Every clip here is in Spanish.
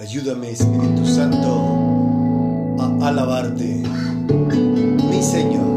Ayúdame, Espíritu Santo, a alabarte. Mi Señor,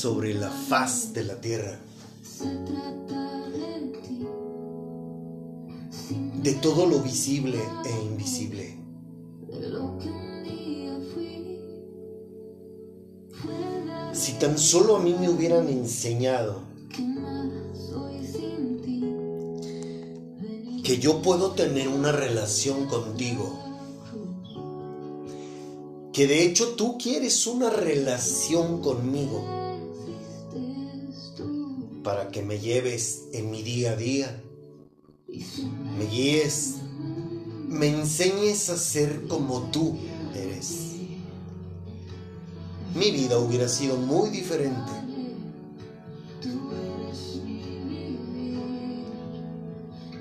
sobre la faz de la tierra? de todo lo visible e invisible. Si tan solo a mí me hubieran enseñado que yo puedo tener una relación contigo, que de hecho tú quieres una relación conmigo. Para que me lleves en mi día a día, me guíes, me enseñes a ser como tú eres. Mi vida hubiera sido muy diferente.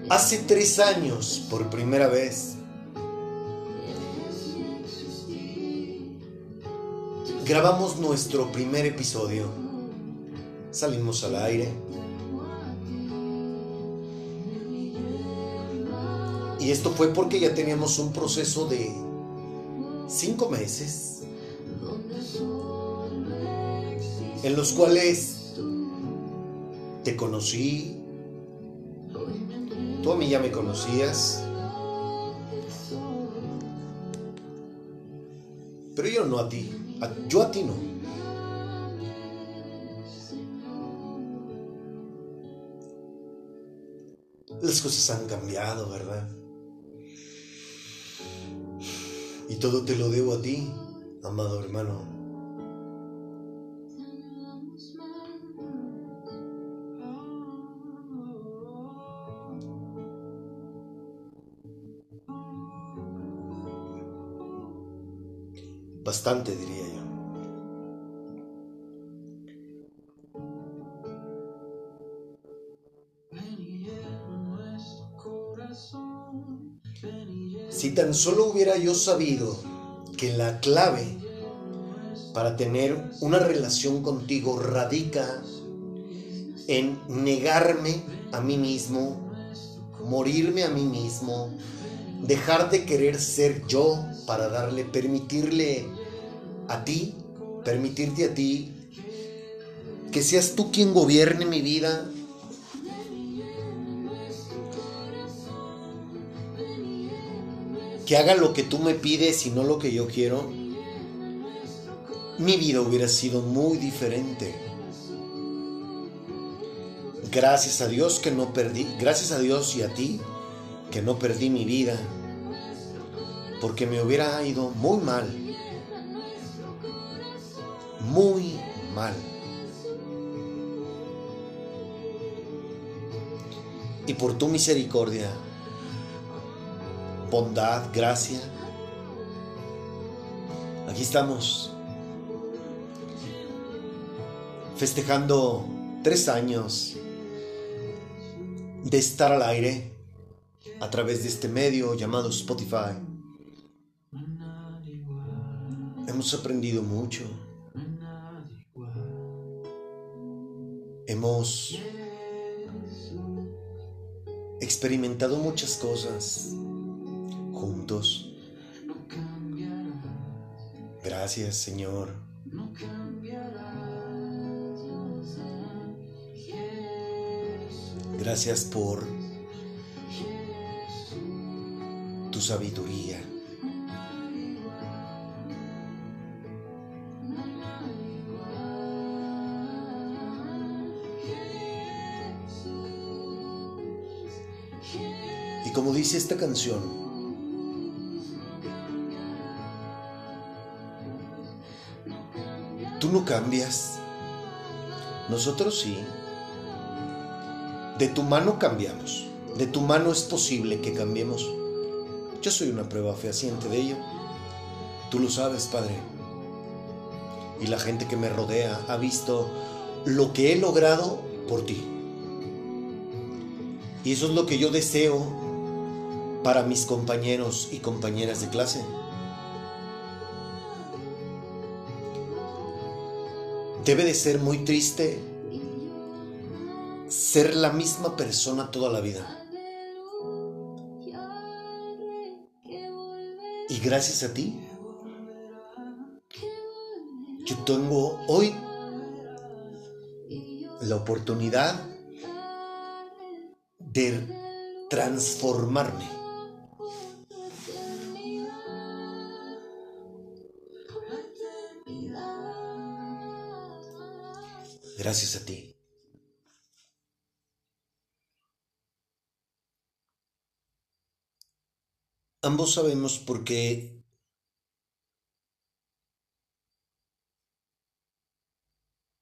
Hace tres años, por primera vez, grabamos nuestro primer episodio. Salimos al aire. Y esto fue porque ya teníamos un proceso de cinco meses en los cuales te conocí, tú a mí ya me conocías, pero yo no a ti, yo a ti no. Las cosas han cambiado, ¿verdad? Y todo te lo debo a ti, amado hermano. Bastante, diría tan solo hubiera yo sabido que la clave para tener una relación contigo radica en negarme a mí mismo, morirme a mí mismo, dejar de querer ser yo para darle, permitirle a ti, permitirte a ti, que seas tú quien gobierne mi vida, que haga lo que tú me pides y no lo que yo quiero, mi vida hubiera sido muy diferente. Gracias a Dios que no perdí, gracias a Dios y a ti que no perdí mi vida, porque me hubiera ido muy mal, muy mal. Y por tu misericordia, bondad, gracia. Aquí estamos festejando tres años de estar al aire a través de este medio llamado Spotify. Hemos aprendido mucho. Hemos experimentado muchas cosas juntos. Gracias, Señor. Gracias por tu sabiduría. Y como dice esta canción, tú no cambias, nosotros sí. De tu mano cambiamos, de tu mano es posible que cambiemos. Yo soy una prueba fehaciente de ello. Tú lo sabes, Padre. Y la gente que me rodea ha visto lo que he logrado por ti. Y eso es lo que yo deseo para mis compañeros y compañeras de clase. Debe de ser muy triste ser la misma persona toda la vida. Y gracias a ti, yo tengo hoy la oportunidad de transformarme. Gracias a ti. Ambos sabemos por qué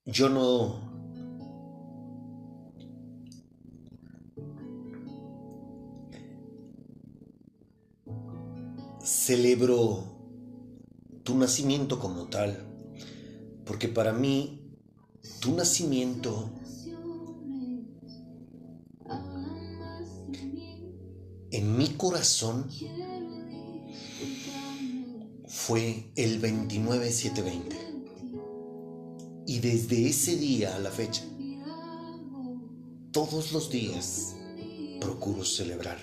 yo no celebro tu nacimiento como tal, porque para mí tu nacimiento en mi corazón fue el 29-720. Y desde ese día a la fecha, todos los días procuro celebrar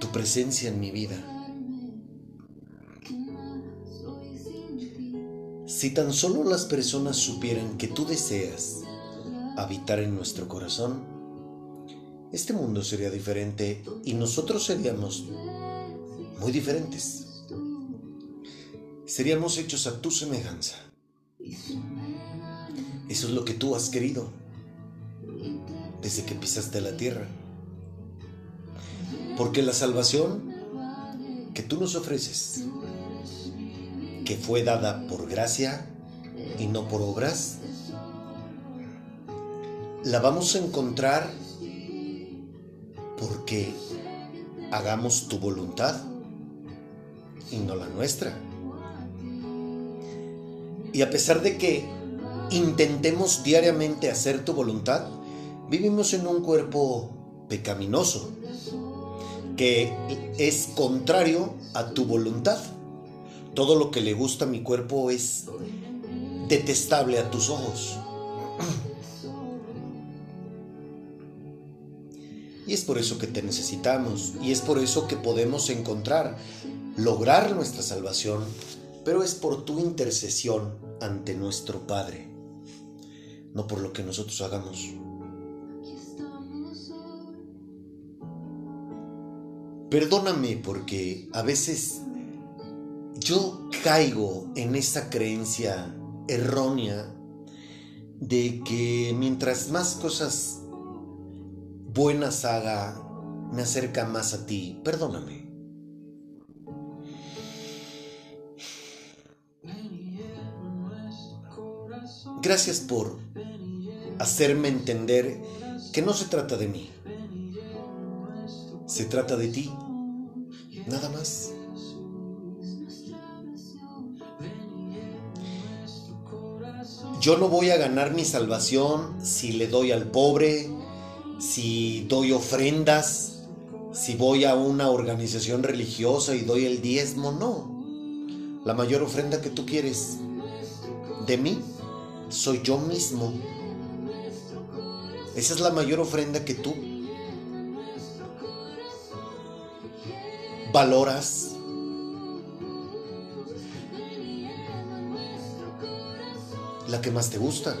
tu presencia en mi vida. Si tan solo las personas supieran que tú deseas habitar en nuestro corazón, este mundo sería diferente y nosotros seríamos muy diferentes. Seríamos hechos a tu semejanza. Eso es lo que tú has querido desde que pisaste la tierra. Porque la salvación que tú nos ofreces, que fue dada por gracia y no por obras, la vamos a encontrar porque hagamos tu voluntad y no la nuestra. Y a pesar de que intentemos diariamente hacer tu voluntad, vivimos en un cuerpo pecaminoso que es contrario a tu voluntad. Todo lo que le gusta a mi cuerpo es detestable a tus ojos. Y es por eso que te necesitamos y es por eso que podemos encontrar, lograr nuestra salvación, pero es por tu intercesión ante nuestro Padre, no por lo que nosotros hagamos. Perdóname porque a veces yo caigo en esa creencia errónea de que mientras más cosas buenas haga, me acerca más a ti. Perdóname. Gracias por hacerme entender que no se trata de mí. Se trata de ti. Nada más. Yo no voy a ganar mi salvación si le doy al pobre, si doy ofrendas, si voy a una organización religiosa y doy el diezmo. No. La mayor ofrenda que tú quieres de mí soy yo mismo. Esa es la mayor ofrenda que tú valoras. La que más te gusta.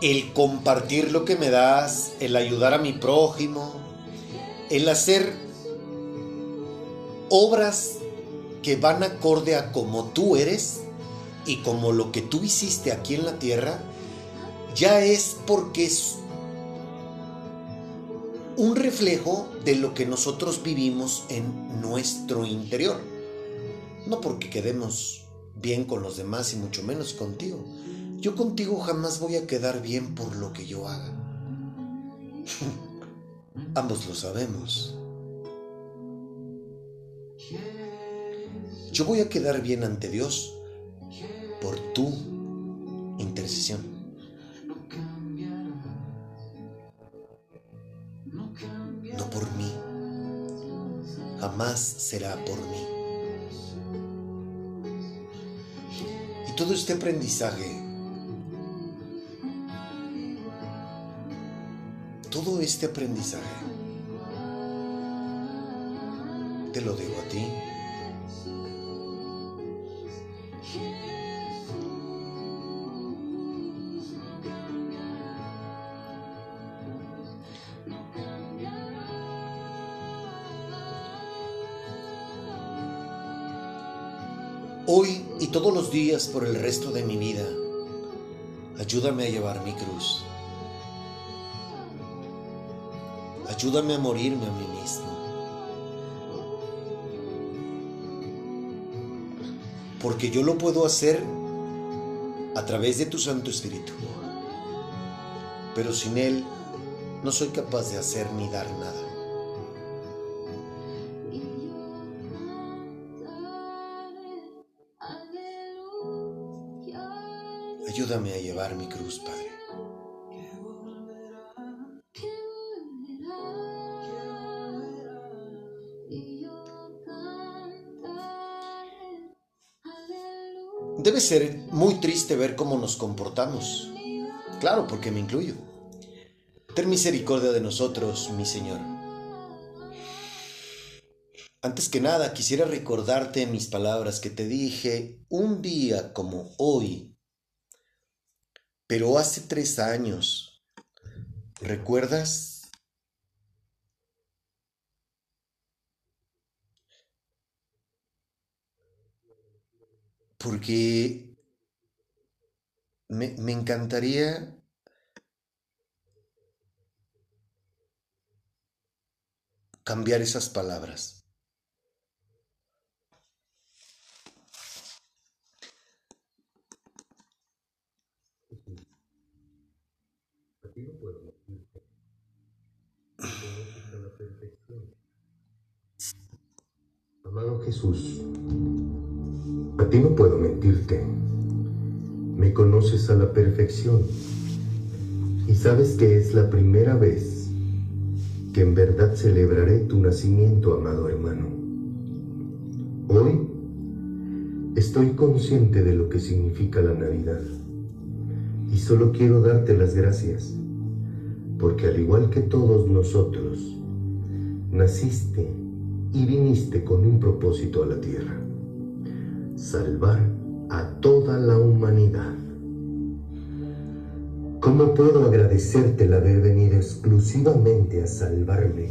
El compartir lo que me das, el ayudar a mi prójimo, el hacer obras que van acorde a como tú eres y como lo que tú hiciste aquí en la tierra, ya es porque es un reflejo de lo que nosotros vivimos en nuestro interior. No porque quedemos bien con los demás y mucho menos contigo. Yo contigo jamás voy a quedar bien por lo que yo haga. Ambos lo sabemos. Yo voy a quedar bien ante Dios por tu intercesión. No por mí. Jamás será por mí. Todo este aprendizaje, todo este aprendizaje, te lo digo a ti. Todos los días por el resto de mi vida, ayúdame a llevar mi cruz. Ayúdame a morirme a mí mismo. Porque yo lo puedo hacer a través de tu Santo Espíritu. Pero sin Él no soy capaz de hacer ni dar nada. Mi cruz, Padre. Debe ser muy triste ver cómo nos comportamos. Claro, porque me incluyo. Ten misericordia de nosotros, mi Señor. Antes que nada, quisiera recordarte mis palabras que te dije un día como hoy, pero hace tres años. ¿Recuerdas? Porque me, me encantaría cambiar esas palabras. Amado Jesús, a ti no puedo mentirte. Me conoces a la perfección y sabes que es la primera vez que en verdad celebraré tu nacimiento, amado hermano. Hoy estoy consciente de lo que significa la Navidad y solo quiero darte las gracias porque al igual que todos nosotros, naciste y viniste con un propósito a la tierra, salvar a toda la humanidad. ¿Cómo puedo agradecerte el haber venido exclusivamente a salvarme,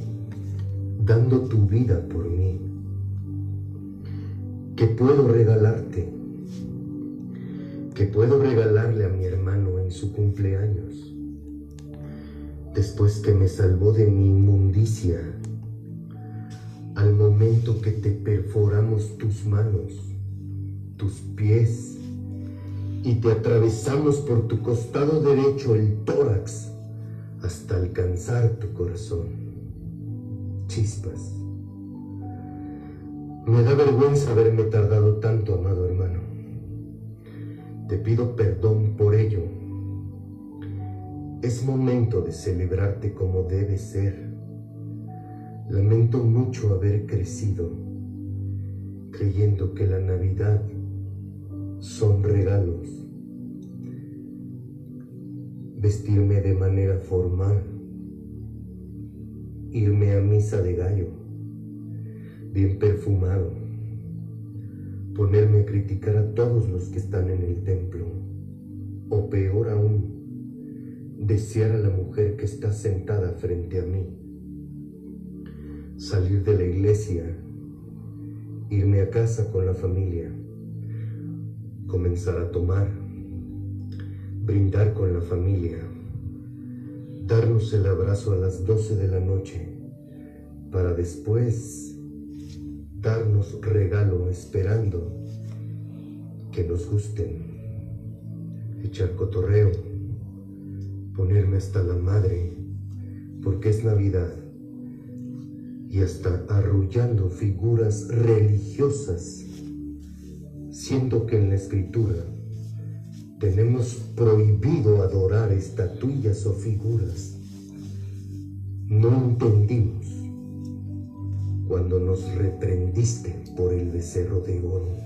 dando tu vida por mí? ¿Qué puedo regalarte? ¿Qué puedo regalarle a mi hermano en su cumpleaños? Después que me salvó de mi inmundicia, al momento que te perforamos tus manos, tus pies, y te atravesamos por tu costado derecho el tórax hasta alcanzar tu corazón. Chispas. Me da vergüenza haberme tardado tanto, amado hermano. Te pido perdón por ello. Es momento de celebrarte como debe ser. Lamento mucho haber crecido creyendo que la Navidad son regalos. Vestirme de manera formal, irme a misa de gallo, bien perfumado, ponerme a criticar a todos los que están en el templo, o peor aún, desear a la mujer que está sentada frente a mí, salir de la iglesia, irme a casa con la familia, comenzar a tomar, brindar con la familia, darnos el abrazo a las 12 de la noche, para después darnos regalo esperando que nos gusten, echar cotorreo, ponerme hasta la madre, porque es Navidad, y hasta arrullando figuras religiosas, siendo que en la escritura tenemos prohibido adorar estatuillas o figuras. No entendimos cuando nos reprendiste por el becerro de oro.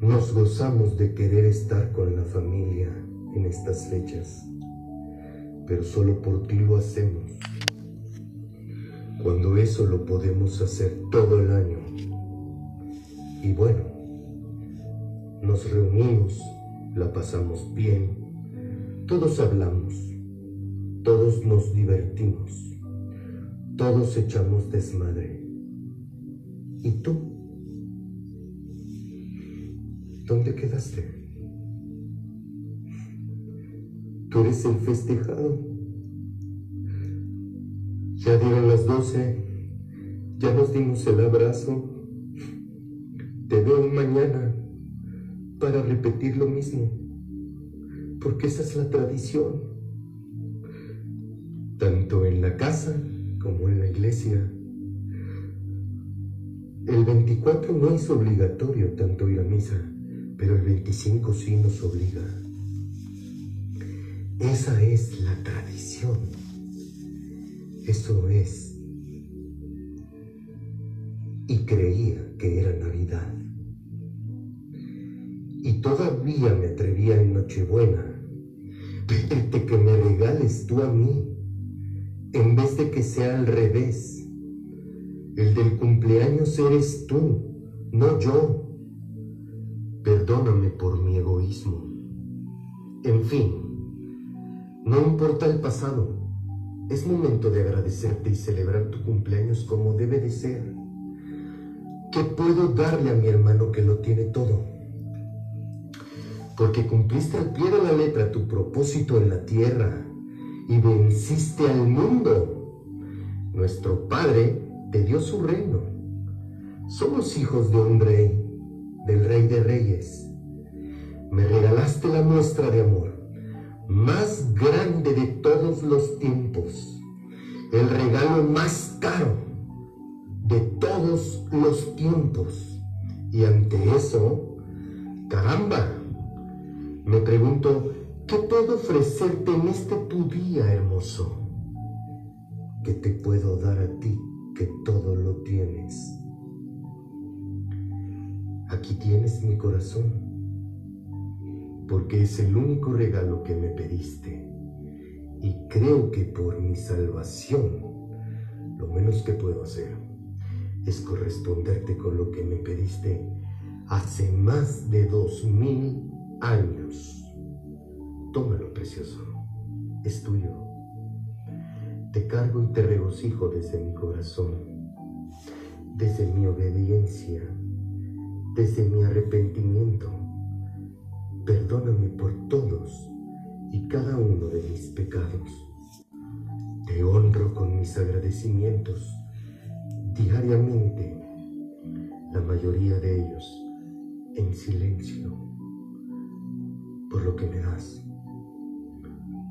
Nos gozamos de querer estar con la familia en estas fechas, pero solo por ti lo hacemos. Cuando eso lo podemos hacer todo el año. Y bueno, nos reunimos, la pasamos bien, todos hablamos, todos nos divertimos, todos echamos desmadre. ¿Y tú? ¿Dónde quedaste? Tú eres el festejado. Ya dieron las doce, ya nos dimos el abrazo. Te veo mañana para repetir lo mismo, porque esa es la tradición, tanto en la casa como en la iglesia. El 24 no es obligatorio tanto ir a misa, pero el 25 sí nos obliga. Esa es la tradición. Eso es. Y creía que era Navidad. Y todavía me atrevía en Nochebuena pedirte que me regales tú a mí, en vez de que sea al revés. El del cumpleaños eres tú, no yo. Perdóname por mi egoísmo. En fin, no importa el pasado. Es momento de agradecerte y celebrar tu cumpleaños como debe de ser. ¿Qué puedo darle a mi hermano que lo tiene todo? Porque cumpliste al pie de la letra tu propósito en la tierra y venciste al mundo. Nuestro Padre te dio su reino. Somos hijos de un rey, del rey de reyes. Me regalaste la muestra de amor más grande de todos los tiempos, el regalo más caro de todos los tiempos. Y ante eso, caramba, me pregunto, ¿qué puedo ofrecerte en este tu día hermoso? ¿Qué te puedo dar a ti que todo lo tienes? Aquí tienes mi corazón porque es el único regalo que me pediste. Y creo que por mi salvación, lo menos que puedo hacer es corresponderte con lo que me pediste hace más de dos mil años. Tómalo, precioso, es tuyo. Te cargo y te regocijo desde mi corazón, desde mi obediencia, desde mi arrepentimiento Perdóname por todos y cada uno de mis pecados. Te honro con mis agradecimientos diariamente, la mayoría de ellos en silencio, por lo que me das,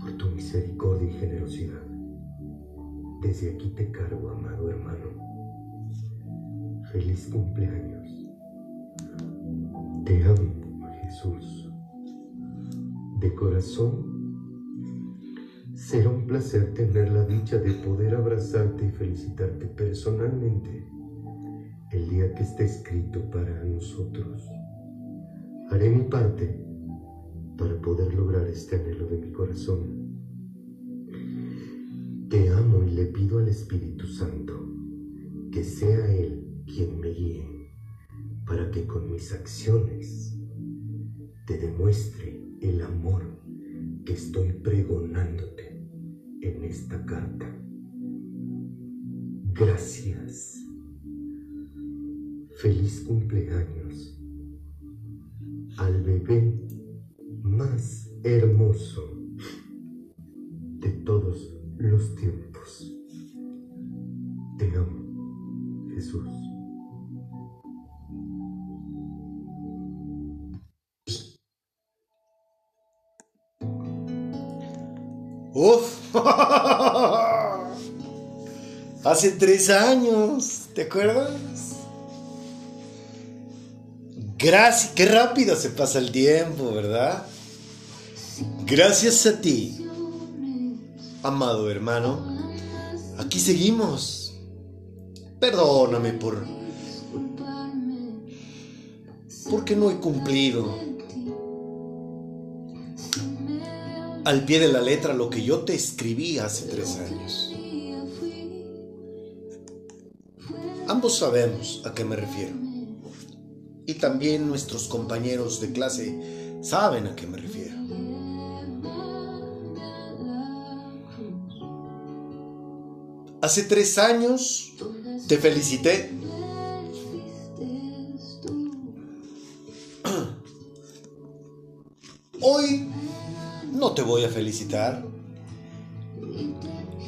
por tu misericordia y generosidad. Desde aquí te cargo, amado hermano. Feliz cumpleaños. Te amo, Jesús de corazón. Será un placer tener la dicha de poder abrazarte y felicitarte personalmente el día que esté escrito para nosotros. Haré mi parte para poder lograr este anhelo de mi corazón. Te amo y le pido al Espíritu Santo que sea Él quien me guíe para que con mis acciones te demuestre el amor que estoy pregonándote en esta carta. Gracias. Feliz cumpleaños al bebé más hermoso de todos los tiempos. Te amo, Jesús. Uf. Hace tres años, ¿te acuerdas? Gracias, qué rápido se pasa el tiempo, ¿verdad? Gracias a ti, amado hermano, aquí seguimos Perdóname por porque no he cumplido al pie de la letra lo que yo te escribí hace tres años. Ambos sabemos a qué me refiero. Y también nuestros compañeros de clase saben a qué me refiero. Hace tres años te felicité. Te voy a felicitar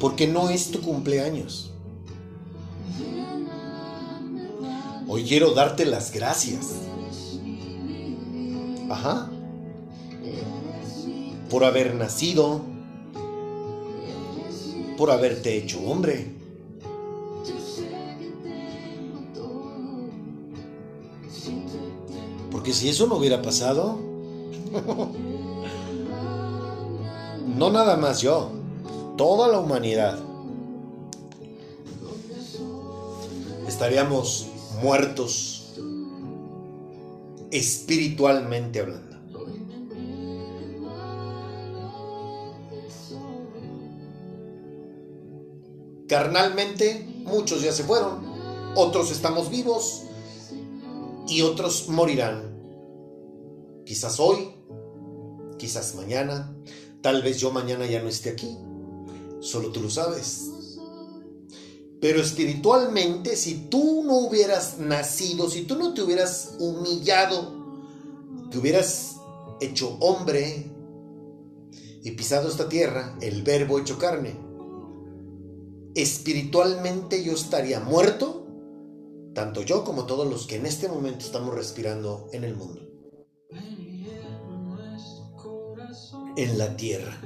porque no es tu cumpleaños. Hoy quiero darte las gracias. Ajá. Por haber nacido. Por haberte hecho hombre. Porque si eso no hubiera pasado, no nada más yo, toda la humanidad, estaríamos muertos espiritualmente hablando. Carnalmente, muchos ya se fueron, otros estamos vivos y otros morirán. Quizás hoy, quizás mañana, tal vez yo mañana ya no esté aquí, solo tú lo sabes. Pero espiritualmente, si tú no hubieras nacido, si tú no te hubieras humillado, te hubieras hecho hombre y pisado esta tierra, el verbo hecho carne, espiritualmente yo estaría muerto, tanto yo como todos los que en este momento estamos respirando en el mundo, en la tierra.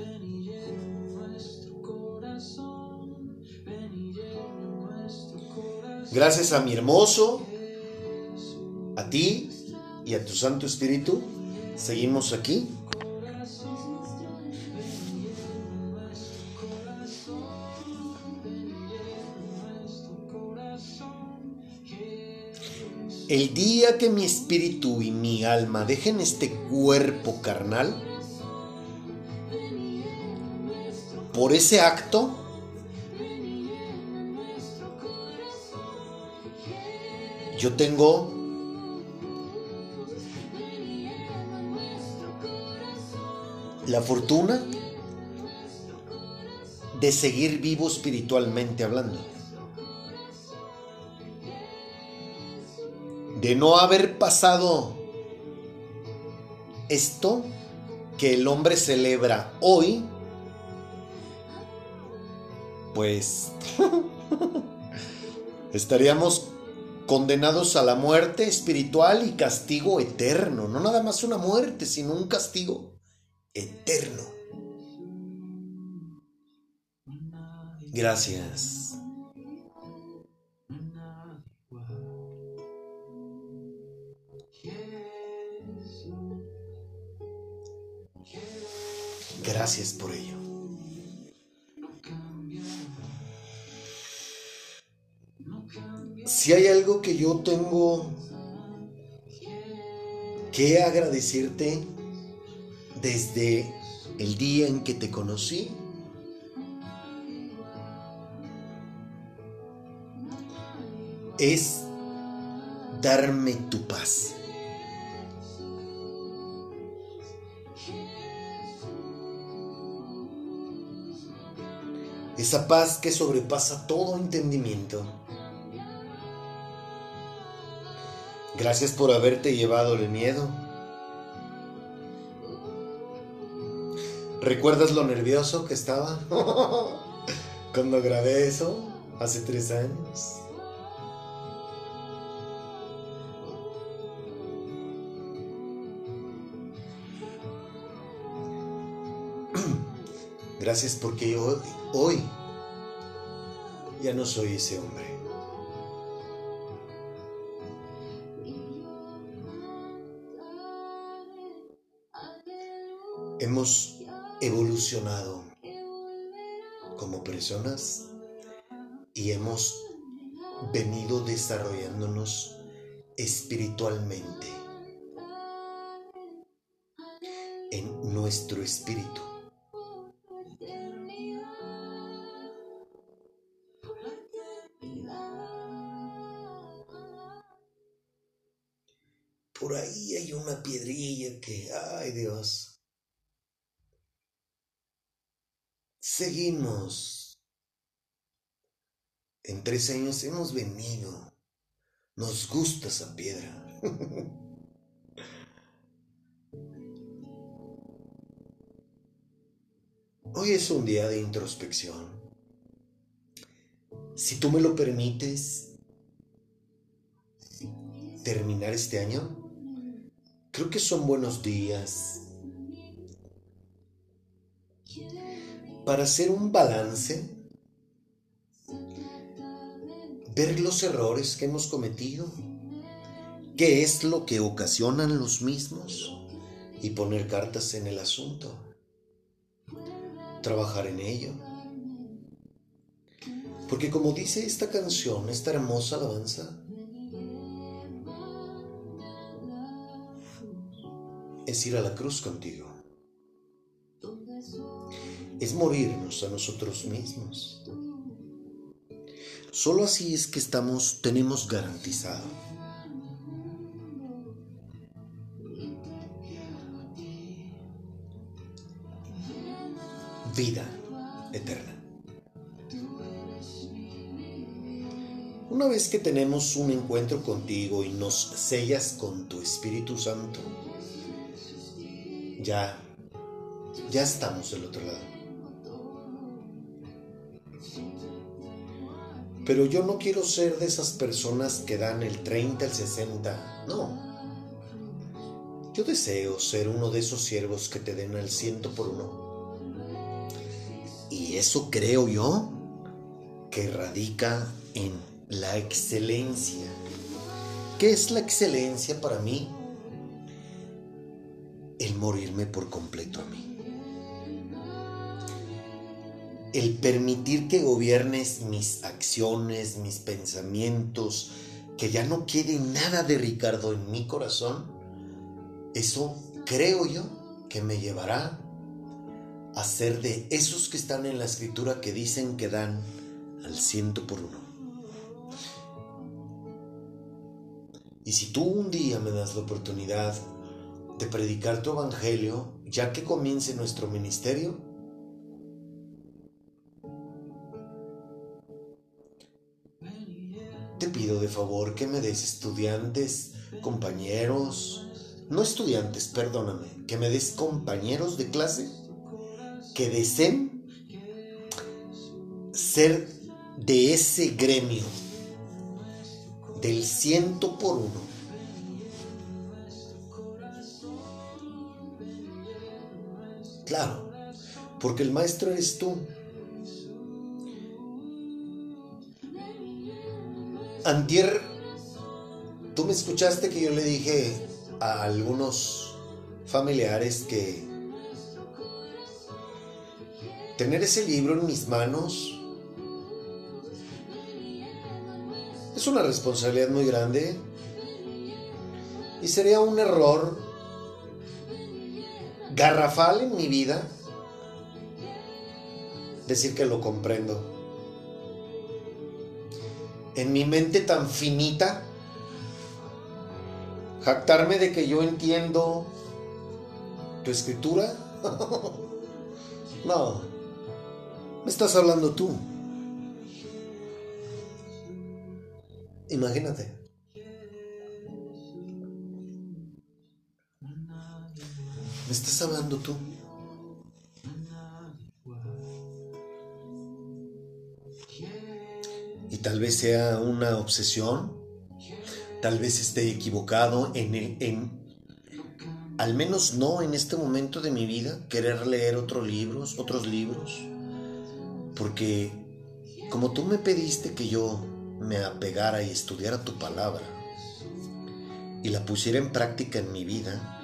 Gracias a mi hermoso, a ti y a tu Santo Espíritu, seguimos aquí. El día que mi espíritu y mi alma dejen este cuerpo carnal, por ese acto, yo tengo la fortuna de seguir vivo espiritualmente hablando. De no haber pasado esto que el hombre celebra hoy, pues estaríamos condenados a la muerte espiritual y castigo eterno. No nada más una muerte, sino un castigo eterno. Gracias. Gracias por ello. Si hay algo que yo tengo que agradecerte desde el día en que te conocí, es darme tu paz. Esa paz que sobrepasa todo entendimiento. Gracias por haberte llevado el miedo. ¿Recuerdas lo nervioso que estaba cuando grabé eso hace tres años? Gracias porque hoy, hoy ya no soy ese hombre. Hemos evolucionado como personas y hemos venido desarrollándonos espiritualmente en nuestro espíritu. Tres años hemos venido. Nos gusta esa piedra. Hoy es un día de introspección. Si tú me lo permites, terminar este año, creo que son buenos días para hacer un balance, ver los errores que hemos cometido, qué es lo que ocasionan los mismos y poner cartas en el asunto, trabajar en ello. Porque como dice esta canción, esta hermosa alabanza, es ir a la cruz contigo. Es morirnos a nosotros mismos. Solo así es que estamos, tenemos garantizado vida eterna. Una vez que tenemos un encuentro contigo y nos sellas con tu Espíritu Santo, ya, ya estamos del otro lado. Pero yo no quiero ser de esas personas que dan el 30, el 60, no. Yo deseo ser uno de esos siervos que te den el ciento por uno. Y eso creo yo que radica en la excelencia. ¿Qué es la excelencia para mí? El morirme por completo a mí. El permitir que gobiernes mis acciones, mis pensamientos, que ya no quede nada de Ricardo en mi corazón, eso creo yo que me llevará a ser de esos que están en la escritura que dicen que dan al ciento por uno. Y si tú un día me das la oportunidad de predicar tu evangelio, ya que comience nuestro ministerio, pido de favor que me des estudiantes, compañeros, no estudiantes, perdóname, que me des compañeros de clase que deseen ser de ese gremio del ciento por uno. Claro, porque el maestro eres tú. Antier, tú me escuchaste que yo le dije a algunos familiares que tener ese libro en mis manos es una responsabilidad muy grande y sería un error garrafal en mi vida decir que lo comprendo. En mi mente tan finita, jactarme de que yo entiendo tu escritura. no, me estás hablando tú. Imagínate. Me estás hablando tú. Tal vez sea una obsesión, tal vez esté equivocado en, en al menos no en este momento de mi vida, querer leer otros libros, otros libros, porque como tú me pediste que yo me apegara y estudiara tu palabra y la pusiera en práctica en mi vida,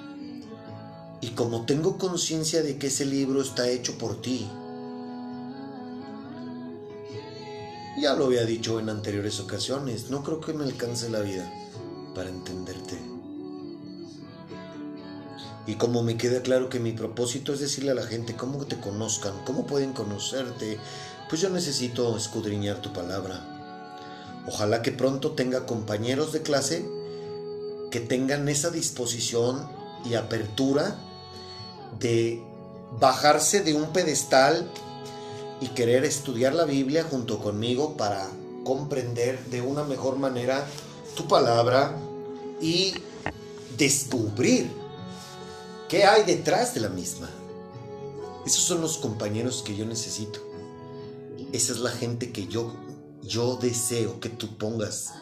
y como tengo conciencia de que ese libro está hecho por ti, Ya lo había dicho en anteriores ocasiones, no creo que me alcance la vida para entenderte. Y como me queda claro que mi propósito es decirle a la gente cómo te conozcan, cómo pueden conocerte, pues yo necesito escudriñar tu palabra. Ojalá que pronto tenga compañeros de clase que tengan esa disposición y apertura de bajarse de un pedestal y querer estudiar la Biblia junto conmigo para comprender de una mejor manera tu palabra y descubrir qué hay detrás de la misma. Esos son los compañeros que yo necesito. Esa es la gente que yo yo deseo que tú pongas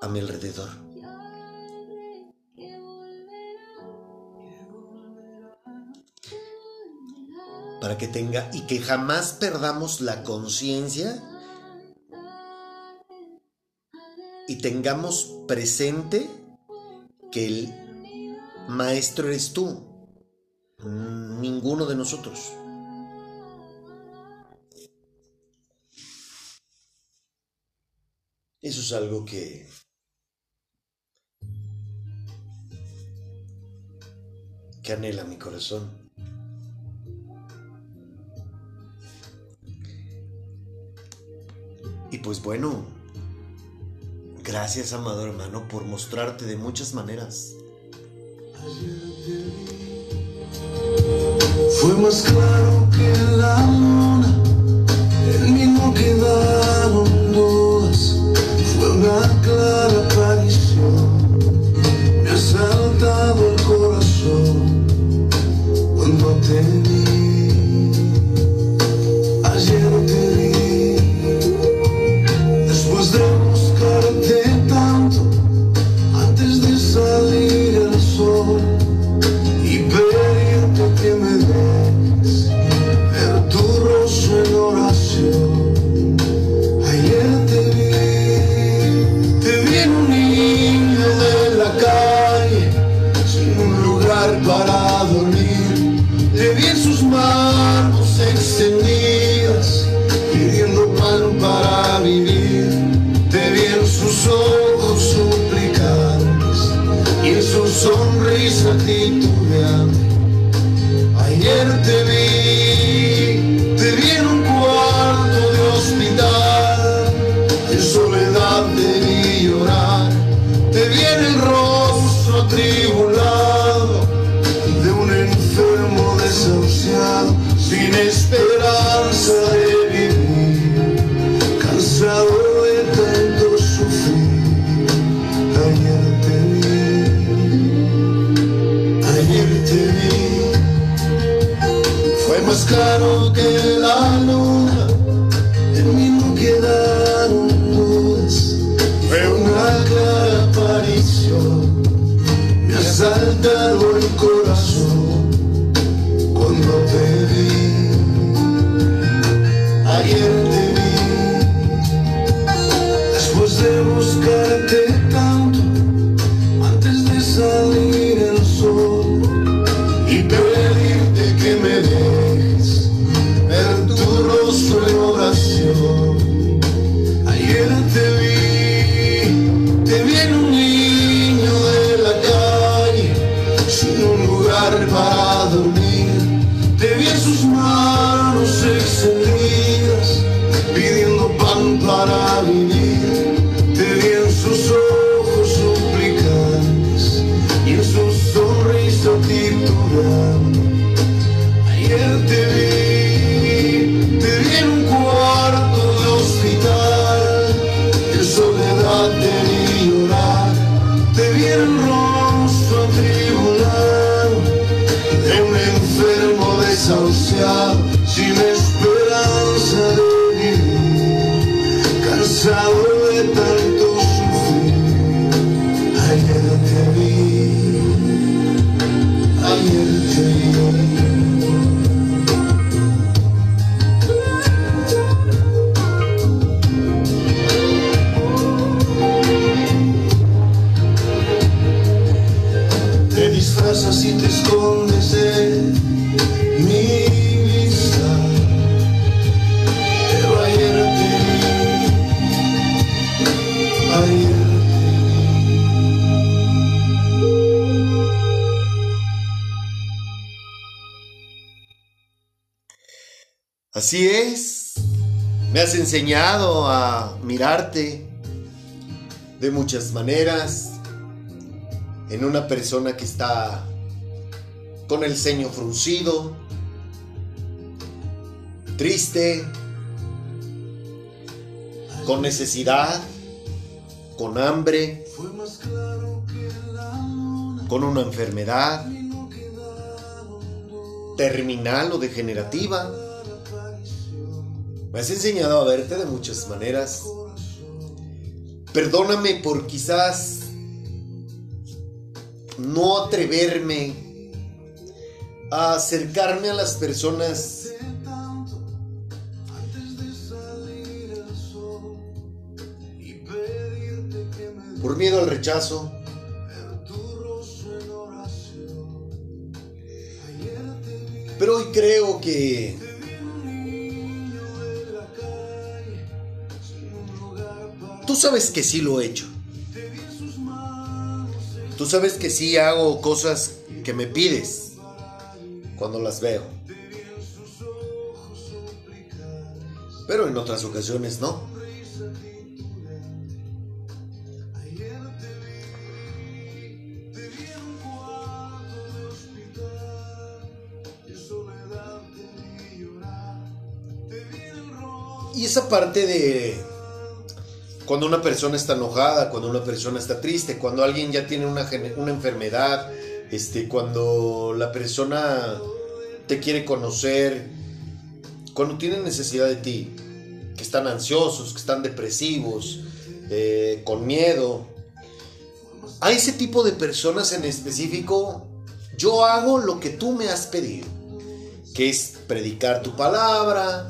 a mi alrededor. Para que tenga y que jamás perdamos la conciencia y tengamos presente que el maestro eres tú, ninguno de nosotros. Eso es algo que que anhela mi corazón. Y pues bueno, gracias amado hermano por mostrarte de muchas maneras. Fue más claro que la luna, mí no quedaron enseñado a mirarte de muchas maneras en una persona que está con el ceño fruncido, triste, con necesidad, con hambre, con una enfermedad terminal o degenerativa. Me has enseñado a verte de muchas maneras. Perdóname por quizás no atreverme a acercarme a las personas por miedo al rechazo. Pero hoy creo que sabes que sí lo he hecho. Tú sabes que sí hago cosas que me pides cuando las veo. Pero en otras ocasiones no. Y esa parte de cuando una persona está enojada, cuando una persona está triste, cuando alguien ya tiene una, una enfermedad, este, cuando la persona te quiere conocer, cuando tienen necesidad de ti, que están ansiosos, que están depresivos, eh, con miedo. A ese tipo de personas en específico, yo hago lo que tú me has pedido, que es predicar tu palabra.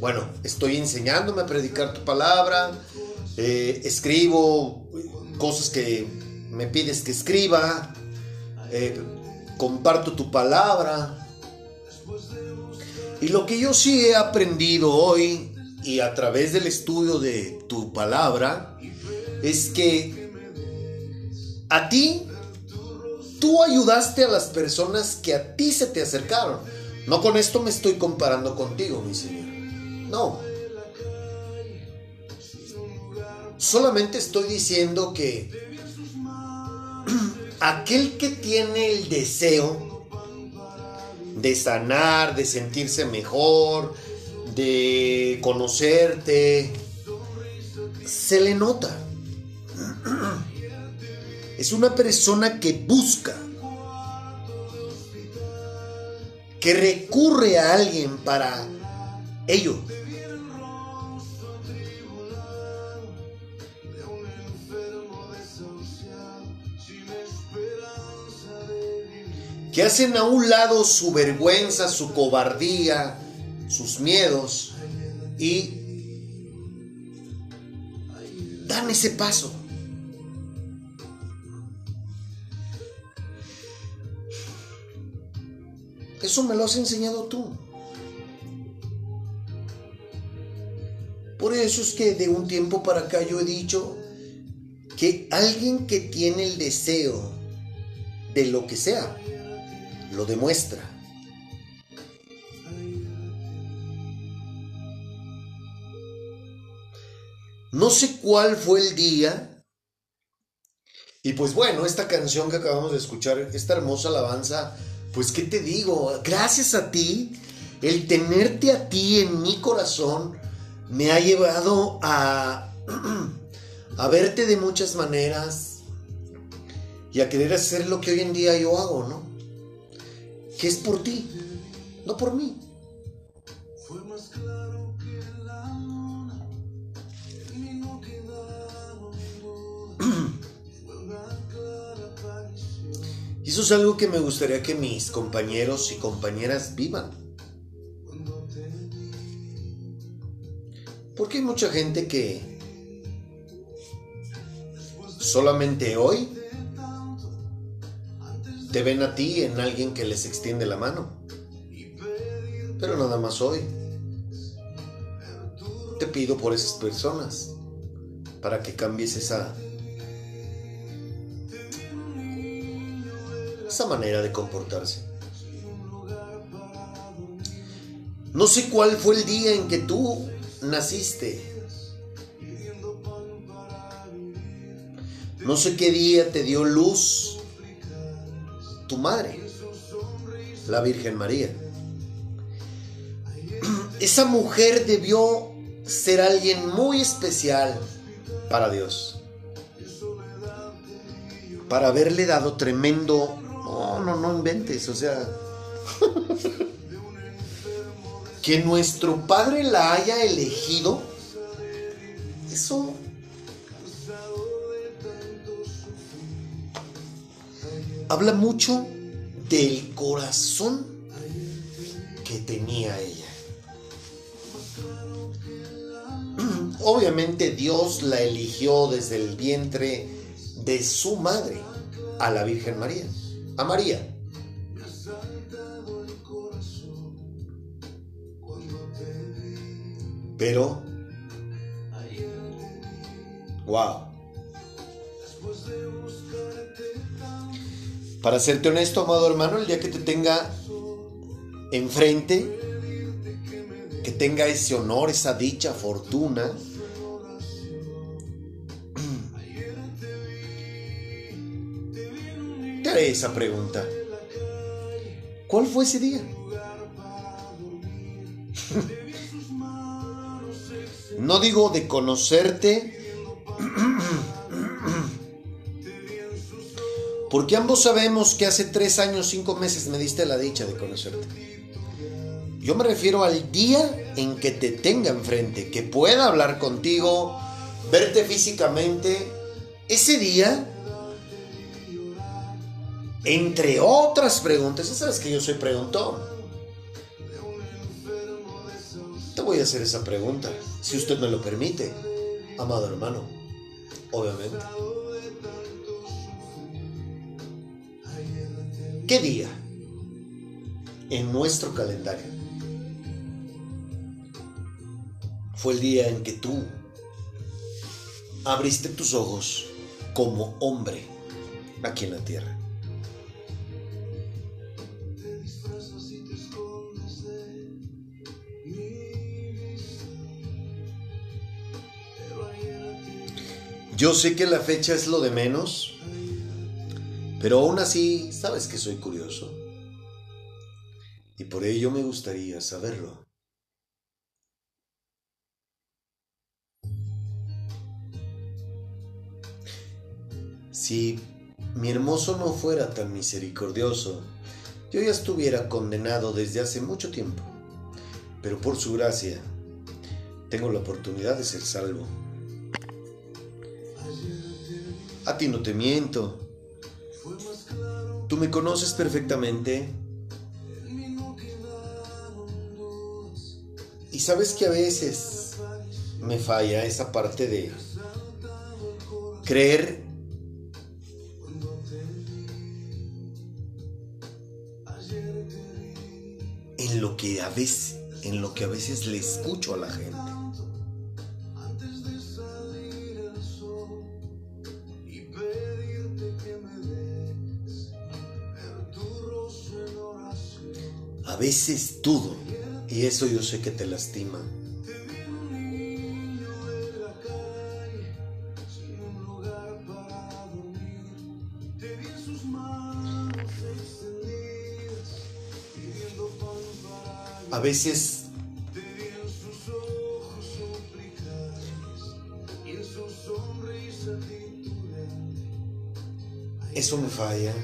Bueno, estoy enseñándome a predicar tu palabra, eh, escribo cosas que me pides que escriba, eh, comparto tu palabra. Y lo que yo sí he aprendido hoy y a través del estudio de tu palabra es que a ti, tú ayudaste a las personas que a ti se te acercaron. No con esto me estoy comparando contigo, mi Señor. No. Solamente estoy diciendo que aquel que tiene el deseo de sanar, de sentirse mejor, de conocerte, se le nota. Es una persona que busca, que recurre a alguien para ello. Que hacen a un lado su vergüenza, su cobardía, sus miedos y dan ese paso. Eso me lo has enseñado tú. Por eso es que de un tiempo para acá yo he dicho que alguien que tiene el deseo de lo que sea, lo demuestra. No sé cuál fue el día. Y pues bueno, esta canción que acabamos de escuchar, esta hermosa alabanza, pues qué te digo, gracias a ti, el tenerte a ti en mi corazón me ha llevado a, a verte de muchas maneras y a querer hacer lo que hoy en día yo hago, ¿no? Que es por ti, no por mí. Y eso es algo que me gustaría que mis compañeros y compañeras vivan. Porque hay mucha gente que solamente hoy te ven a ti en alguien que les extiende la mano. Pero nada más hoy. Te pido por esas personas para que cambies esa esa manera de comportarse. No sé cuál fue el día en que tú naciste. No sé qué día te dio luz tu madre, la Virgen María. Esa mujer debió ser alguien muy especial para Dios. Para haberle dado tremendo... No, no, no inventes, o sea... que nuestro Padre la haya elegido, eso habla mucho del corazón que tenía ella. Obviamente Dios la eligió desde el vientre de su madre, a la Virgen María, a María. Pero, wow. Para serte honesto, amado hermano, el día que te tenga enfrente, que tenga ese honor, esa dicha, fortuna, te haré esa pregunta. ¿Cuál fue ese día? No digo de conocerte, porque ambos sabemos que hace tres años, cinco meses me diste la dicha de conocerte. Yo me refiero al día en que te tenga enfrente, que pueda hablar contigo, verte físicamente. Ese día, entre otras preguntas, ya sabes que yo soy preguntón. Te voy a hacer esa pregunta, si usted me lo permite, amado hermano, obviamente. ¿Qué día en nuestro calendario fue el día en que tú abriste tus ojos como hombre aquí en la tierra? Yo sé que la fecha es lo de menos, pero aún así sabes que soy curioso. Y por ello me gustaría saberlo. Si mi hermoso no fuera tan misericordioso, yo ya estuviera condenado desde hace mucho tiempo. Pero por su gracia, tengo la oportunidad de ser salvo. A ti no te miento. Tú me conoces perfectamente. Y sabes que a veces me falla esa parte de creer en lo que a veces en lo que a veces le escucho a la gente. Veces dudo y eso yo sé que te lastima. A veces eso me falla.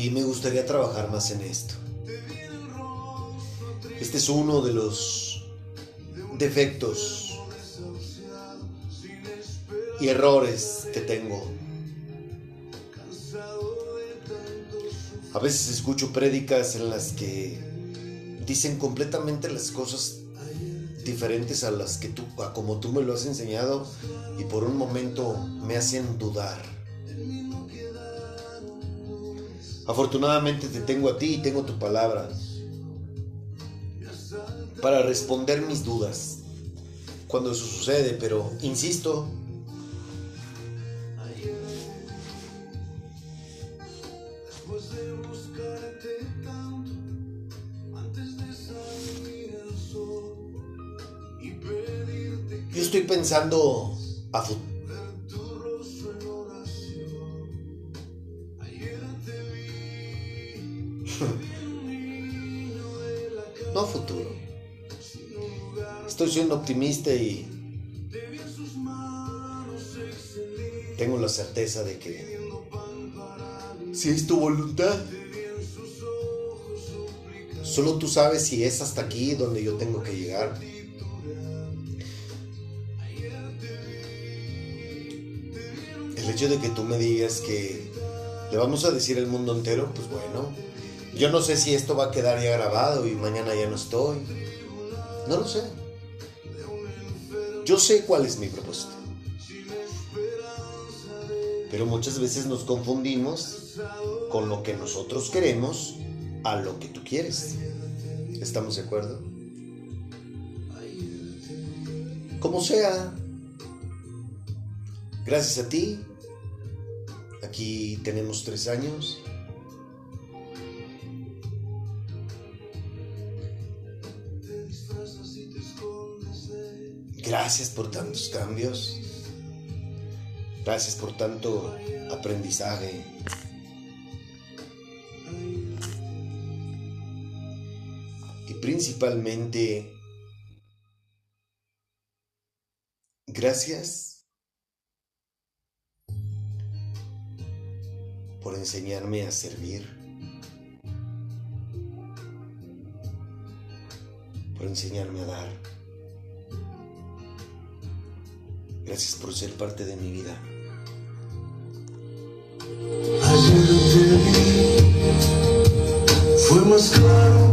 Y me gustaría trabajar más en esto. Este es uno de los defectos y errores que tengo. A veces escucho prédicas en las que dicen completamente las cosas diferentes a las que tú, a como tú me lo has enseñado y por un momento me hacen dudar. Afortunadamente te tengo a ti y tengo tu palabra para responder mis dudas cuando eso sucede, pero insisto, yo estoy pensando a futuro. Optimista y tengo la certeza de que si es tu voluntad, solo tú sabes si es hasta aquí donde yo tengo que llegar. El hecho de que tú me digas que le vamos a decir al mundo entero, pues bueno, yo no sé si esto va a quedar ya grabado y mañana ya no estoy. No lo sé. Sé cuál es mi propósito. Pero muchas veces nos confundimos con lo que nosotros queremos a lo que tú quieres. ¿Estamos de acuerdo? Como sea, gracias a ti, aquí tenemos tres años. Gracias por tantos cambios. Gracias por tanto aprendizaje. Y principalmente, gracias por enseñarme a servir. Por enseñarme a dar. Gracias por ser parte de mi vida. Ayer te vi, fue más claro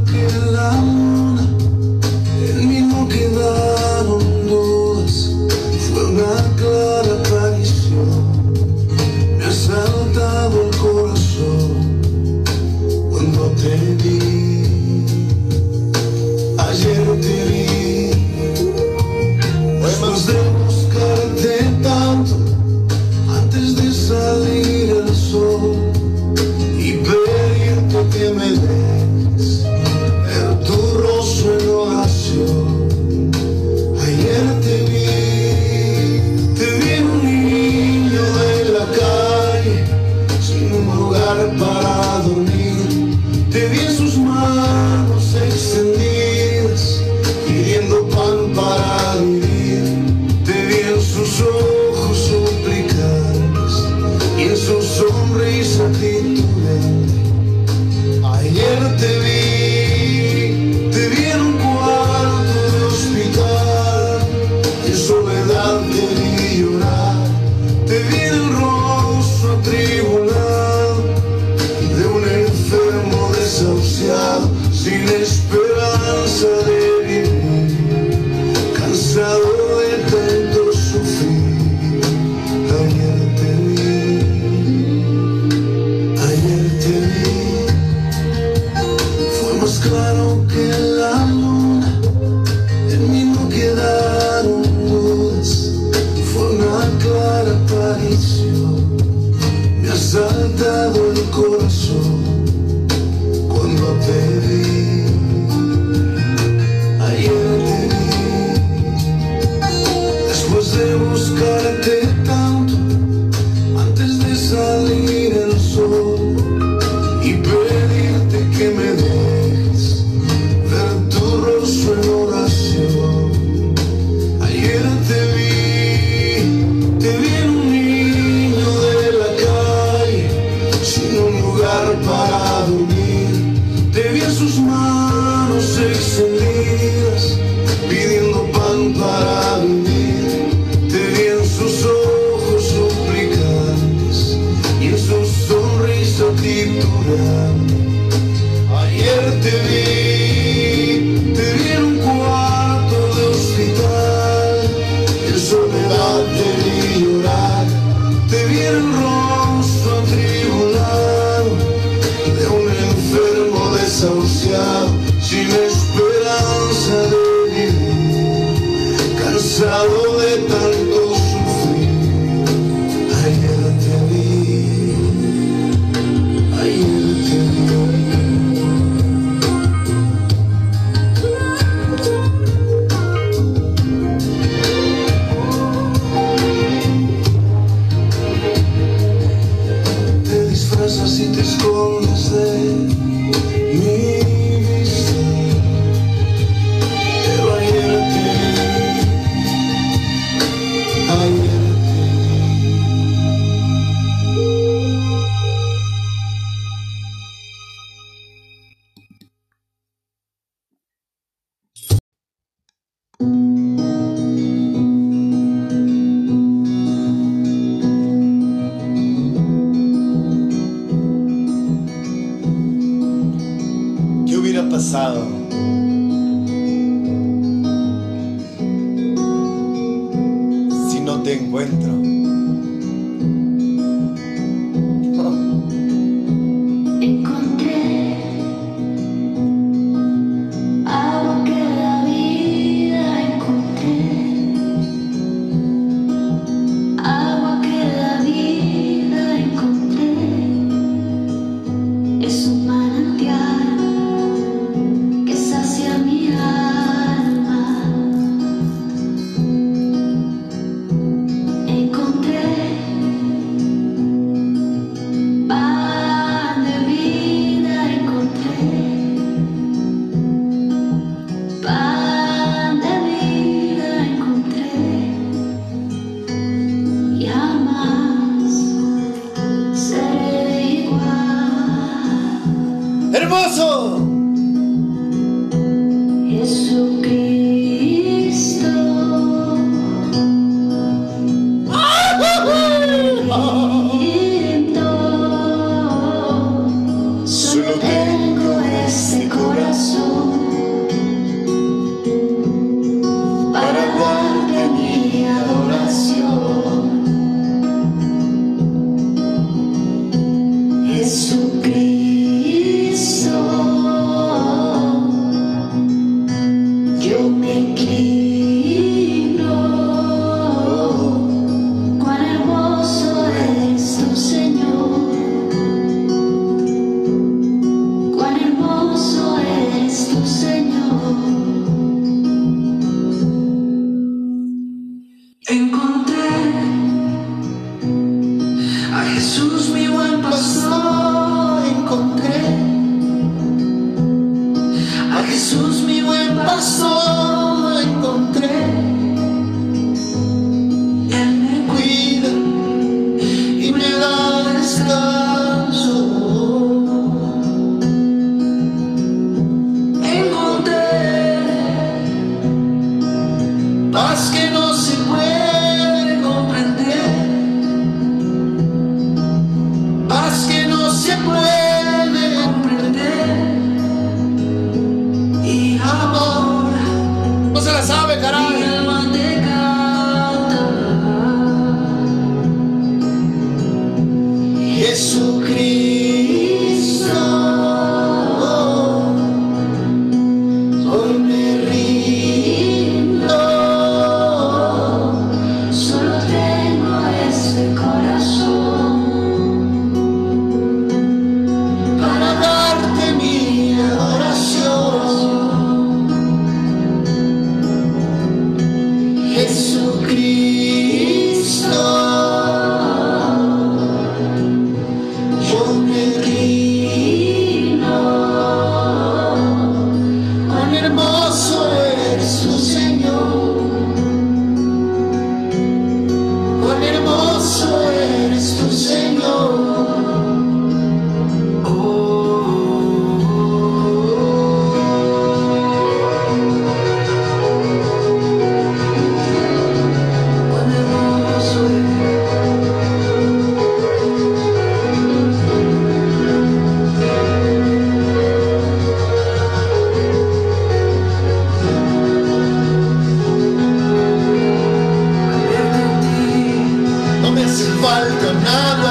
falta nada.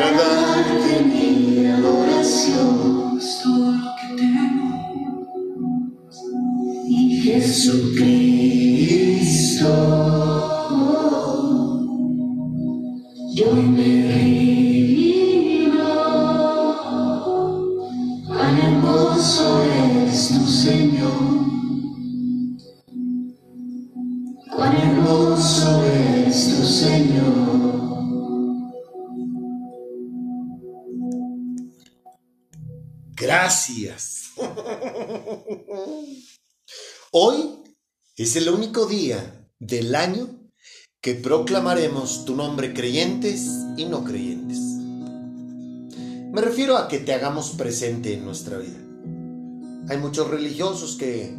Para Hoy es el único día del año que proclamaremos tu nombre creyentes y no creyentes. Me refiero a que te hagamos presente en nuestra vida. Hay muchos religiosos que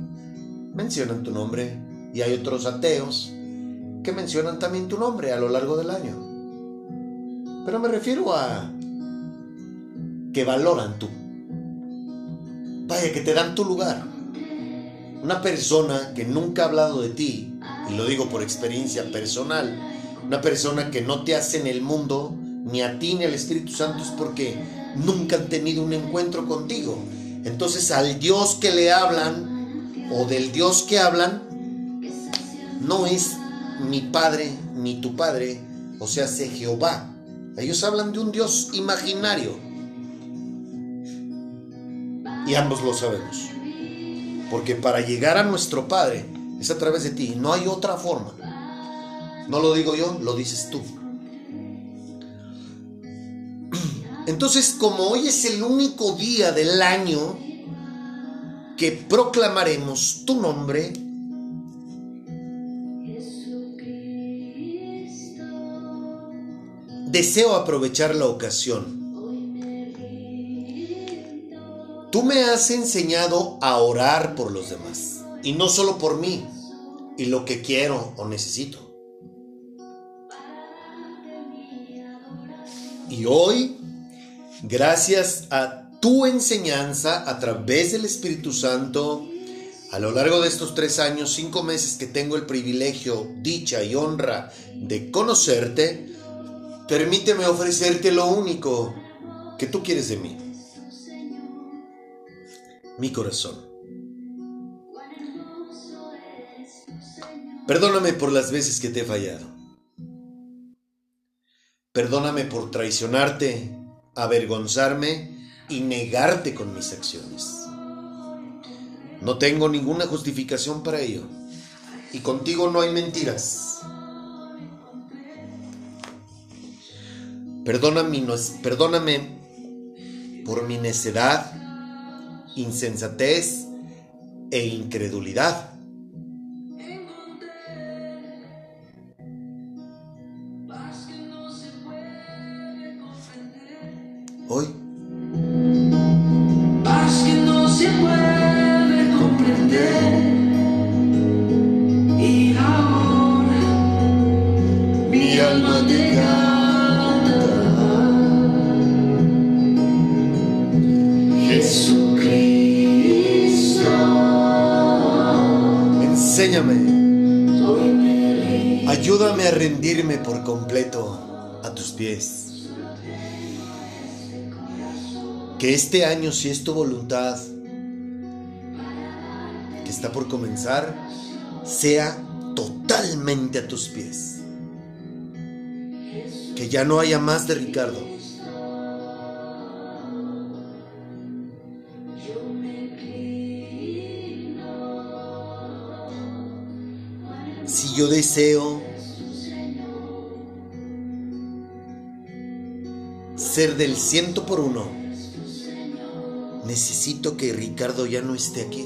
mencionan tu nombre y hay otros ateos que mencionan también tu nombre a lo largo del año. Pero me refiero a que valoran tu Vaya, que te dan tu lugar. Una persona que nunca ha hablado de ti, y lo digo por experiencia personal, una persona que no te hace en el mundo, ni a ti ni al Espíritu Santo, es porque nunca han tenido un encuentro contigo. Entonces al Dios que le hablan, o del Dios que hablan, no es mi Padre ni tu Padre, o sea, sé Jehová. Ellos hablan de un Dios imaginario. Y ambos lo sabemos. Porque para llegar a nuestro Padre es a través de ti. No hay otra forma. No lo digo yo, lo dices tú. Entonces, como hoy es el único día del año que proclamaremos tu nombre, deseo aprovechar la ocasión Tú me has enseñado a orar por los demás, y no solo por mí, y lo que quiero o necesito. Y hoy, gracias a tu enseñanza a través del Espíritu Santo, a lo largo de estos tres años, cinco meses que tengo el privilegio, dicha y honra de conocerte, permíteme ofrecerte lo único que tú quieres de mí mi corazón. Perdóname por las veces que te he fallado. Perdóname por traicionarte, avergonzarme y negarte con mis acciones. No tengo ninguna justificación para ello. Y contigo no hay mentiras. Perdóname, por mi necedad, insensatez e incredulidad. este año, si es tu voluntad, que está por comenzar, sea totalmente a tus pies. Que ya no haya más de Ricardo. Si yo deseo ser del ciento por uno, Necesito que Ricardo ya no esté aquí.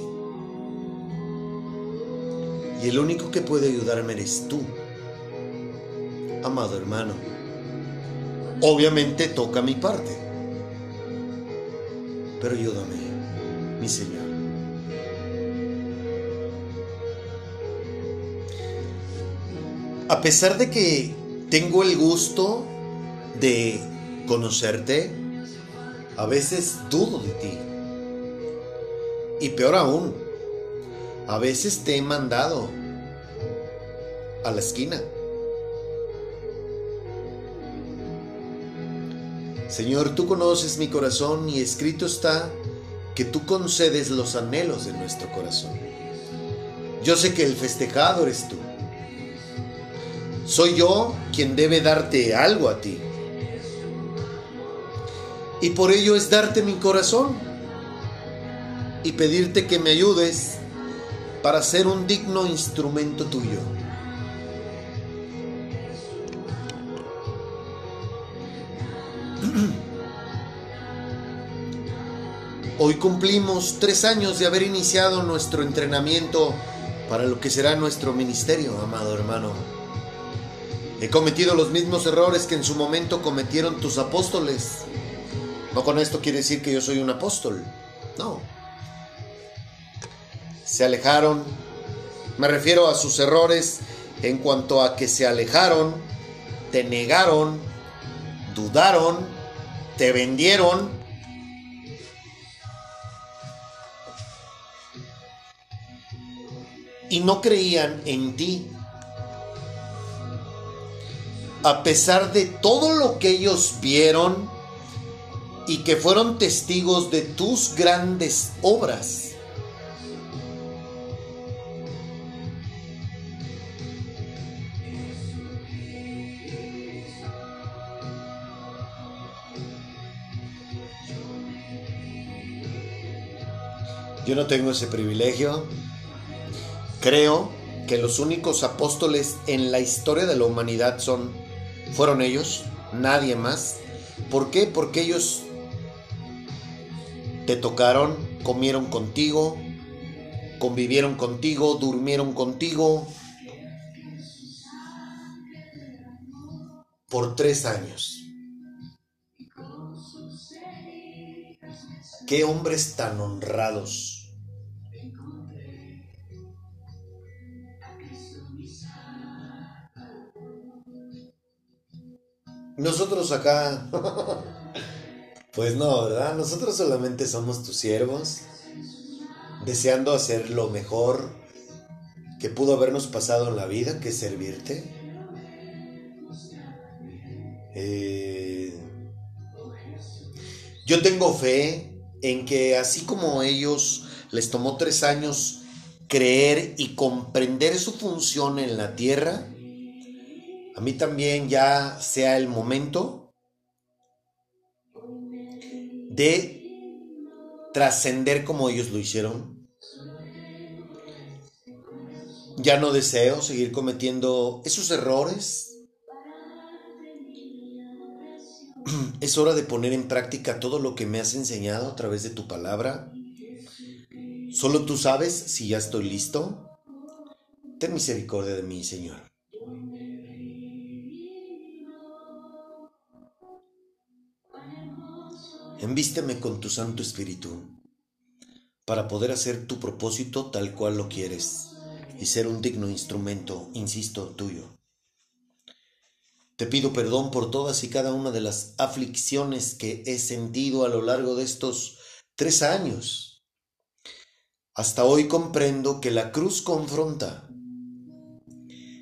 Y el único que puede ayudarme eres tú, amado hermano. Obviamente toca mi parte. Pero ayúdame, mi Señor. A pesar de que tengo el gusto de conocerte, a veces dudo de ti. Y peor aún, a veces te he mandado a la esquina. Señor, tú conoces mi corazón y escrito está que tú concedes los anhelos de nuestro corazón. Yo sé que el festejado eres tú. Soy yo quien debe darte algo a ti. Y por ello es darte mi corazón y pedirte que me ayudes para ser un digno instrumento tuyo. Hoy cumplimos tres años de haber iniciado nuestro entrenamiento para lo que será nuestro ministerio, amado hermano. He cometido los mismos errores que en su momento cometieron tus apóstoles. No con esto quiere decir que yo soy un apóstol. No. Se alejaron. Me refiero a sus errores en cuanto a que se alejaron, te negaron, dudaron, te vendieron. Y no creían en ti. A pesar de todo lo que ellos vieron y que fueron testigos de tus grandes obras. Yo no tengo ese privilegio. Creo que los únicos apóstoles en la historia de la humanidad son fueron ellos, nadie más. ¿Por qué? Porque ellos te tocaron, comieron contigo, convivieron contigo, durmieron contigo por tres años. Qué hombres tan honrados. Nosotros acá, pues no, ¿verdad? Nosotros solamente somos tus siervos, deseando hacer lo mejor que pudo habernos pasado en la vida, que es servirte. Eh, yo tengo fe en que así como ellos les tomó tres años creer y comprender su función en la tierra, a mí también ya sea el momento de trascender como ellos lo hicieron. Ya no deseo seguir cometiendo esos errores. Es hora de poner en práctica todo lo que me has enseñado a través de tu palabra. Solo tú sabes si ya estoy listo. Ten misericordia de mí, Señor. Envísteme con tu Santo Espíritu para poder hacer tu propósito tal cual lo quieres y ser un digno instrumento, insisto, tuyo. Te pido perdón por todas y cada una de las aflicciones que he sentido a lo largo de estos tres años. Hasta hoy comprendo que la cruz confronta,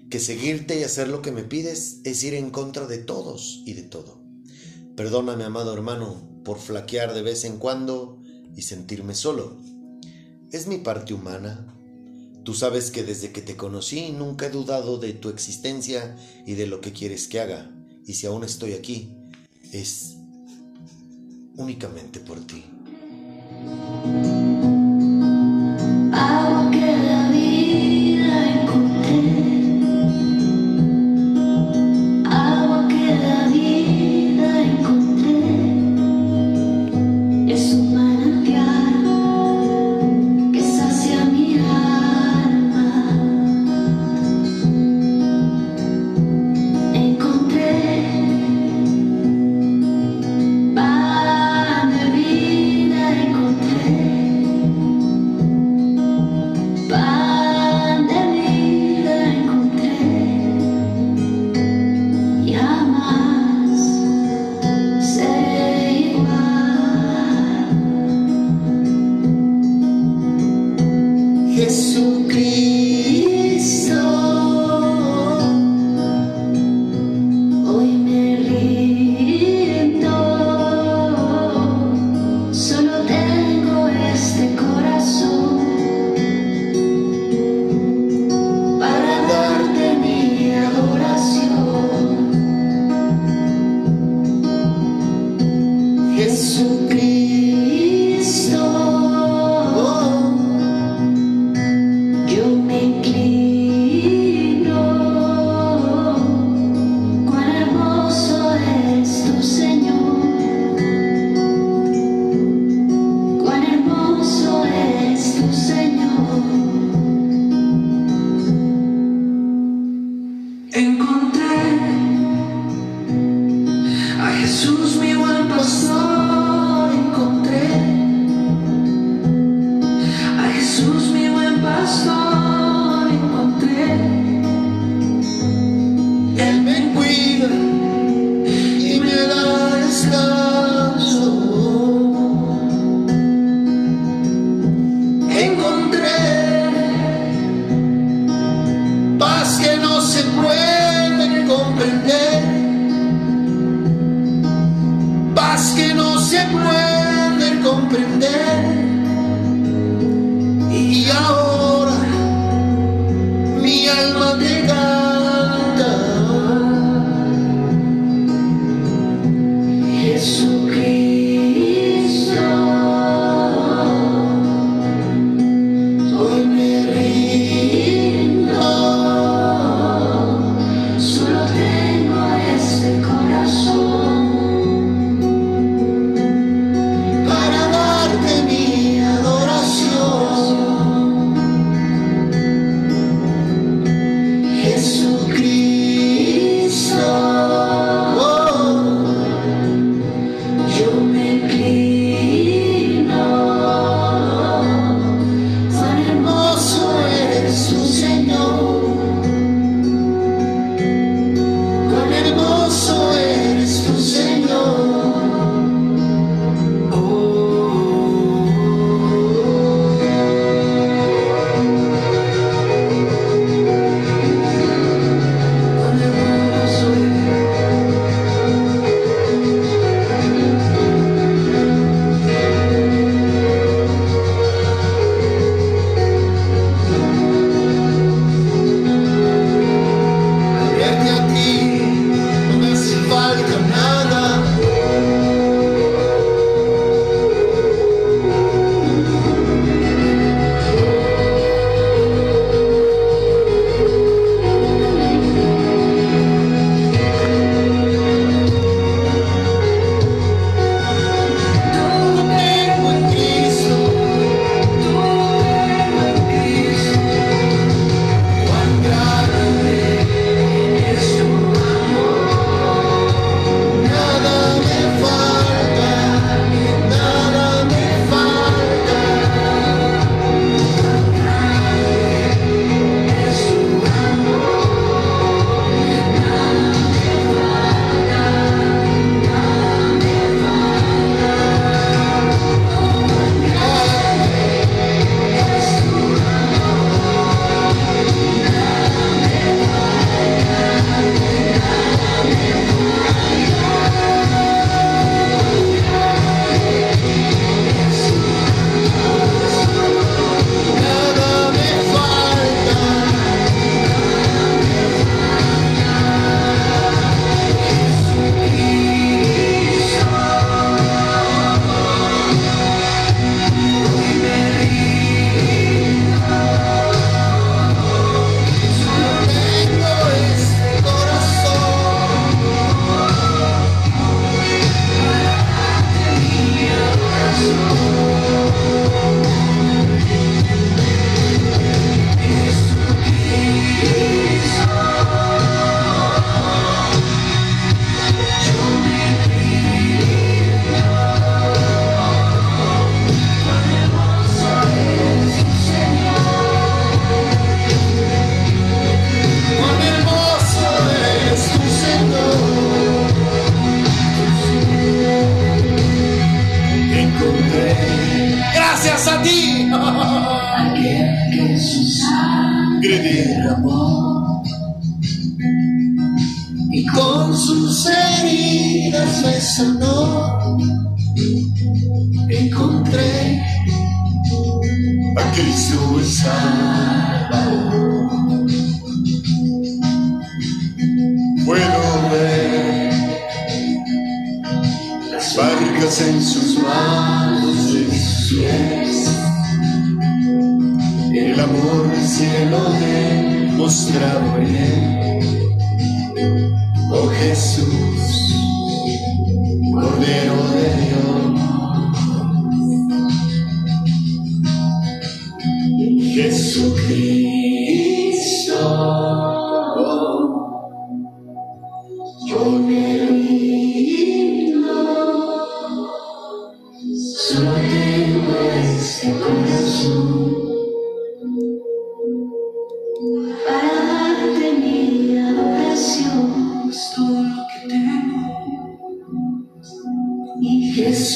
que seguirte y hacer lo que me pides es ir en contra de todos y de todo. Perdóname, amado hermano, por flaquear de vez en cuando y sentirme solo. Es mi parte humana. Tú sabes que desde que te conocí nunca he dudado de tu existencia y de lo que quieres que haga. Y si aún estoy aquí, es únicamente por ti.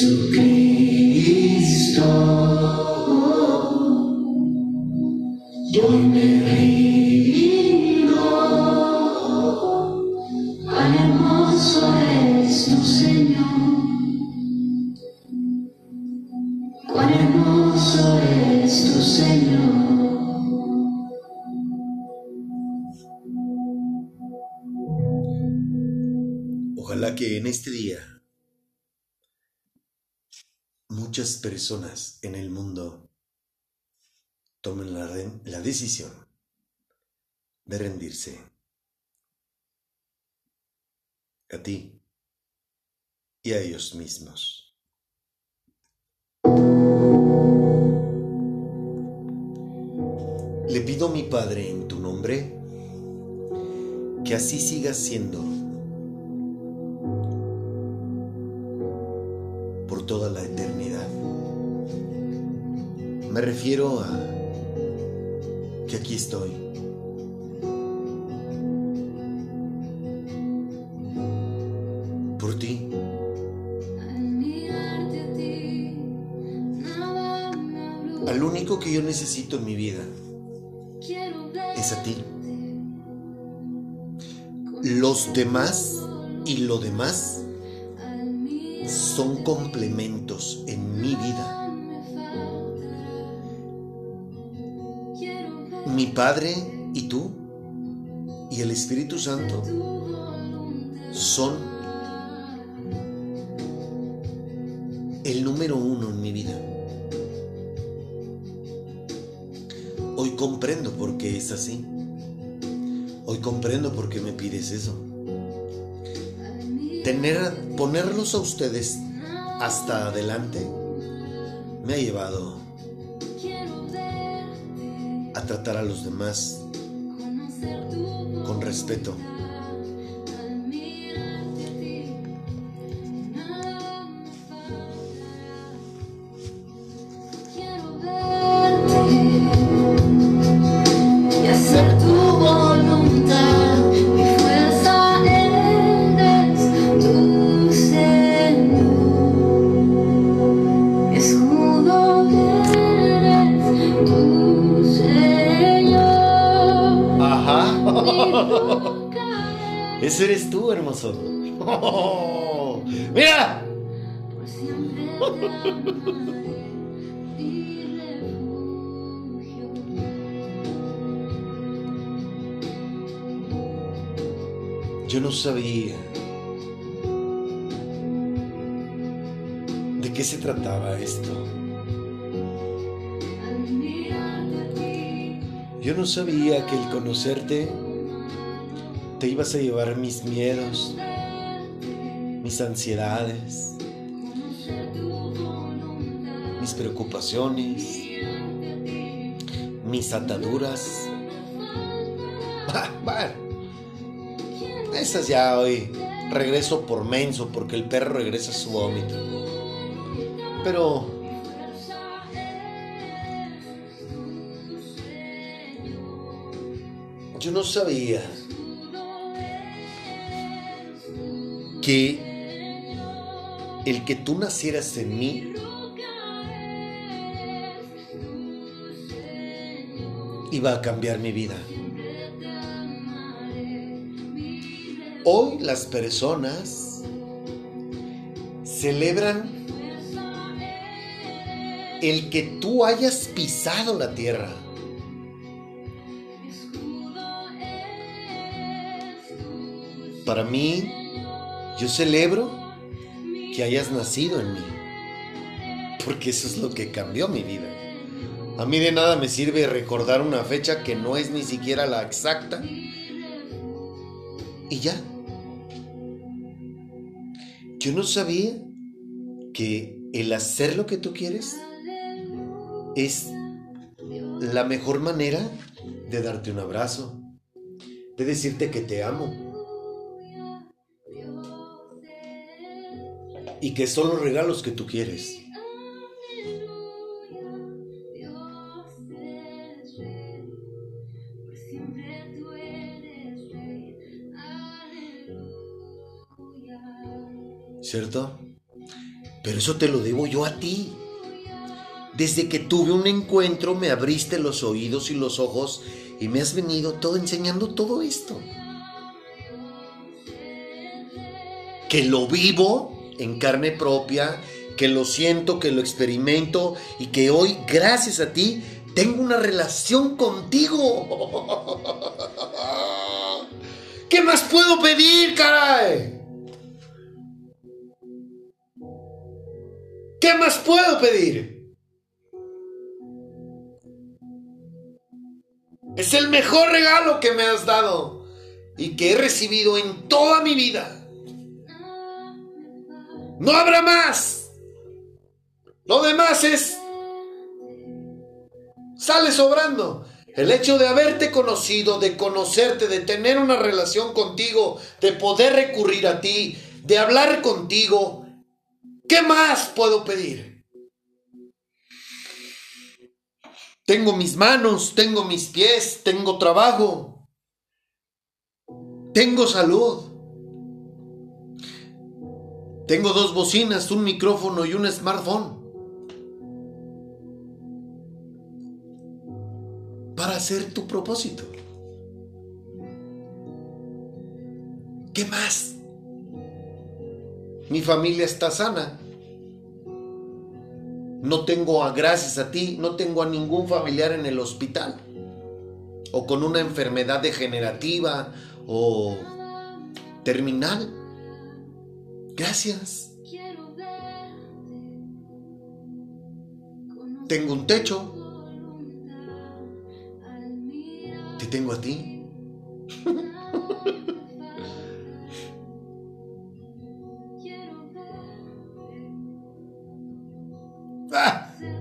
Y Jesucristo, personas en el mundo tomen la, la decisión de rendirse a ti y a ellos mismos. Le pido a mi Padre en tu nombre que así siga siendo por toda la eternidad. Me refiero a que aquí estoy. Por ti, Al único que yo necesito en mi vida es a ti. Los demás y lo demás son complementos en mi vida. Mi Padre y tú y el Espíritu Santo son el número uno en mi vida. Hoy comprendo por qué es así. Hoy comprendo por qué me pides eso. Tener, ponerlos a ustedes hasta adelante me ha llevado tratar a los demás con respeto. Sabía de qué se trataba esto. Yo no sabía que el conocerte te ibas a llevar mis miedos, mis ansiedades, mis preocupaciones, mis ataduras. Esas ya hoy regreso por menso porque el perro regresa a su vómito. Pero yo no sabía que el que tú nacieras en mí iba a cambiar mi vida. Hoy las personas celebran el que tú hayas pisado la tierra. Para mí, yo celebro que hayas nacido en mí. Porque eso es lo que cambió mi vida. A mí de nada me sirve recordar una fecha que no es ni siquiera la exacta. Y ya. Yo no sabía que el hacer lo que tú quieres es la mejor manera de darte un abrazo, de decirte que te amo. Y que son los regalos que tú quieres. ¿Cierto? Pero eso te lo debo yo a ti. Desde que tuve un encuentro me abriste los oídos y los ojos y me has venido todo enseñando todo esto. Que lo vivo en carne propia, que lo siento, que lo experimento y que hoy, gracias a ti, tengo una relación contigo. ¿Qué más puedo pedir, caray? ¿Qué más puedo pedir? Es el mejor regalo que me has dado y que he recibido en toda mi vida. No habrá más. Lo demás es... Sale sobrando. El hecho de haberte conocido, de conocerte, de tener una relación contigo, de poder recurrir a ti, de hablar contigo. ¿Qué más puedo pedir? Tengo mis manos, tengo mis pies, tengo trabajo, tengo salud. Tengo dos bocinas, un micrófono y un smartphone. Para hacer tu propósito. ¿Qué más? Mi familia está sana. No tengo, a, gracias a ti, no tengo a ningún familiar en el hospital. O con una enfermedad degenerativa o terminal. Gracias. Tengo un techo. Te tengo a ti.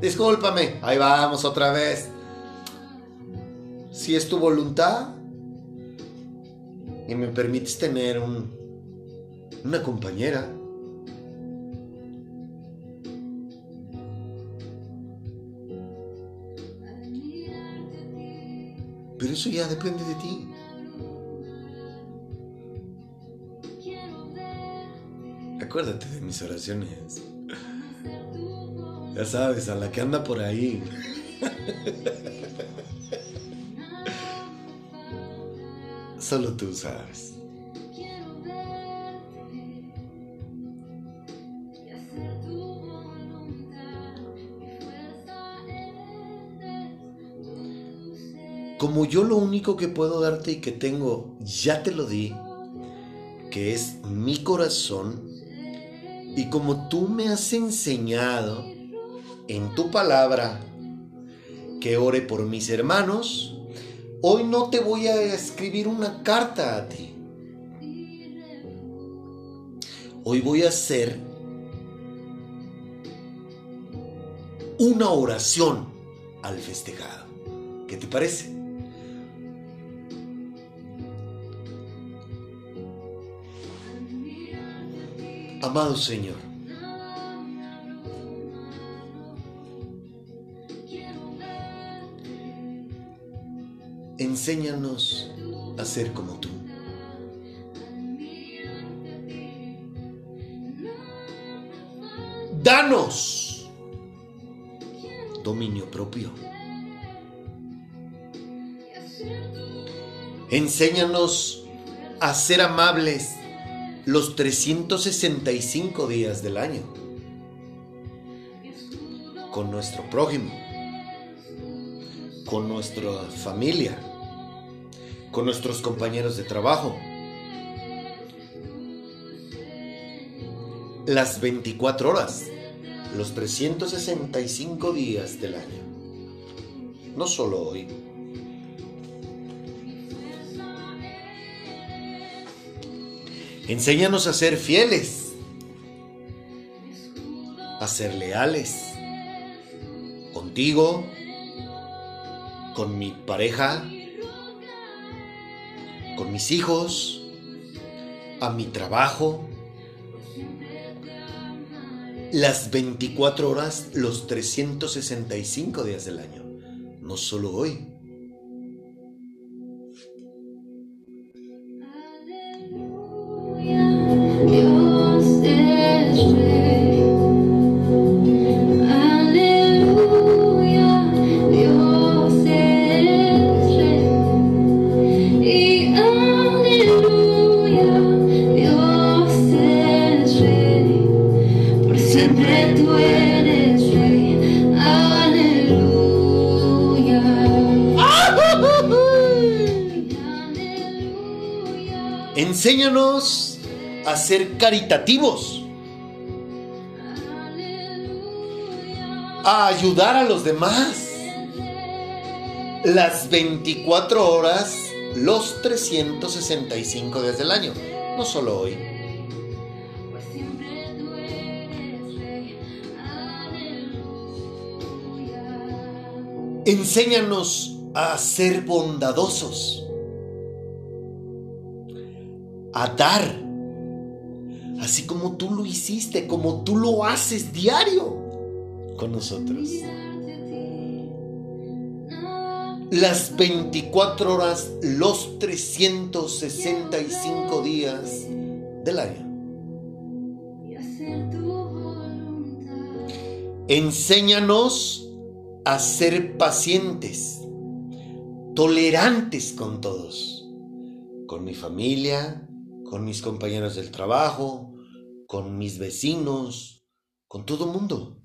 discúlpame. Ahí vamos otra vez. Si es tu voluntad y me permites tener un, una compañera. Pero eso ya depende de ti. Acuérdate de mis oraciones. Ya sabes, a la que anda por ahí. Solo tú sabes. Como yo lo único que puedo darte y que tengo, ya te lo di, que es mi corazón, y como tú me has enseñado en tu palabra que ore por mis hermanos, hoy no te voy a escribir una carta a ti. Hoy voy a hacer una oración al festejado. ¿Qué te parece? Amado Señor, enséñanos a ser como tú. Danos dominio propio. Enséñanos a ser amables los 365 días del año con nuestro prójimo, con nuestra familia, con nuestros compañeros de trabajo. Las 24 horas, los 365 días del año. No solo hoy. Enséñanos a ser fieles, a ser leales contigo, con mi pareja, con mis hijos, a mi trabajo. Las 24 horas, los 365 días del año, no solo hoy. Caritativos, a ayudar a los demás. Las 24 horas, los 365 días del año, no solo hoy. Enséñanos a ser bondadosos, a dar, hiciste, como tú lo haces diario con nosotros. Las 24 horas, los 365 días del año. Enséñanos a ser pacientes, tolerantes con todos, con mi familia, con mis compañeros del trabajo, con mis vecinos, con todo mundo.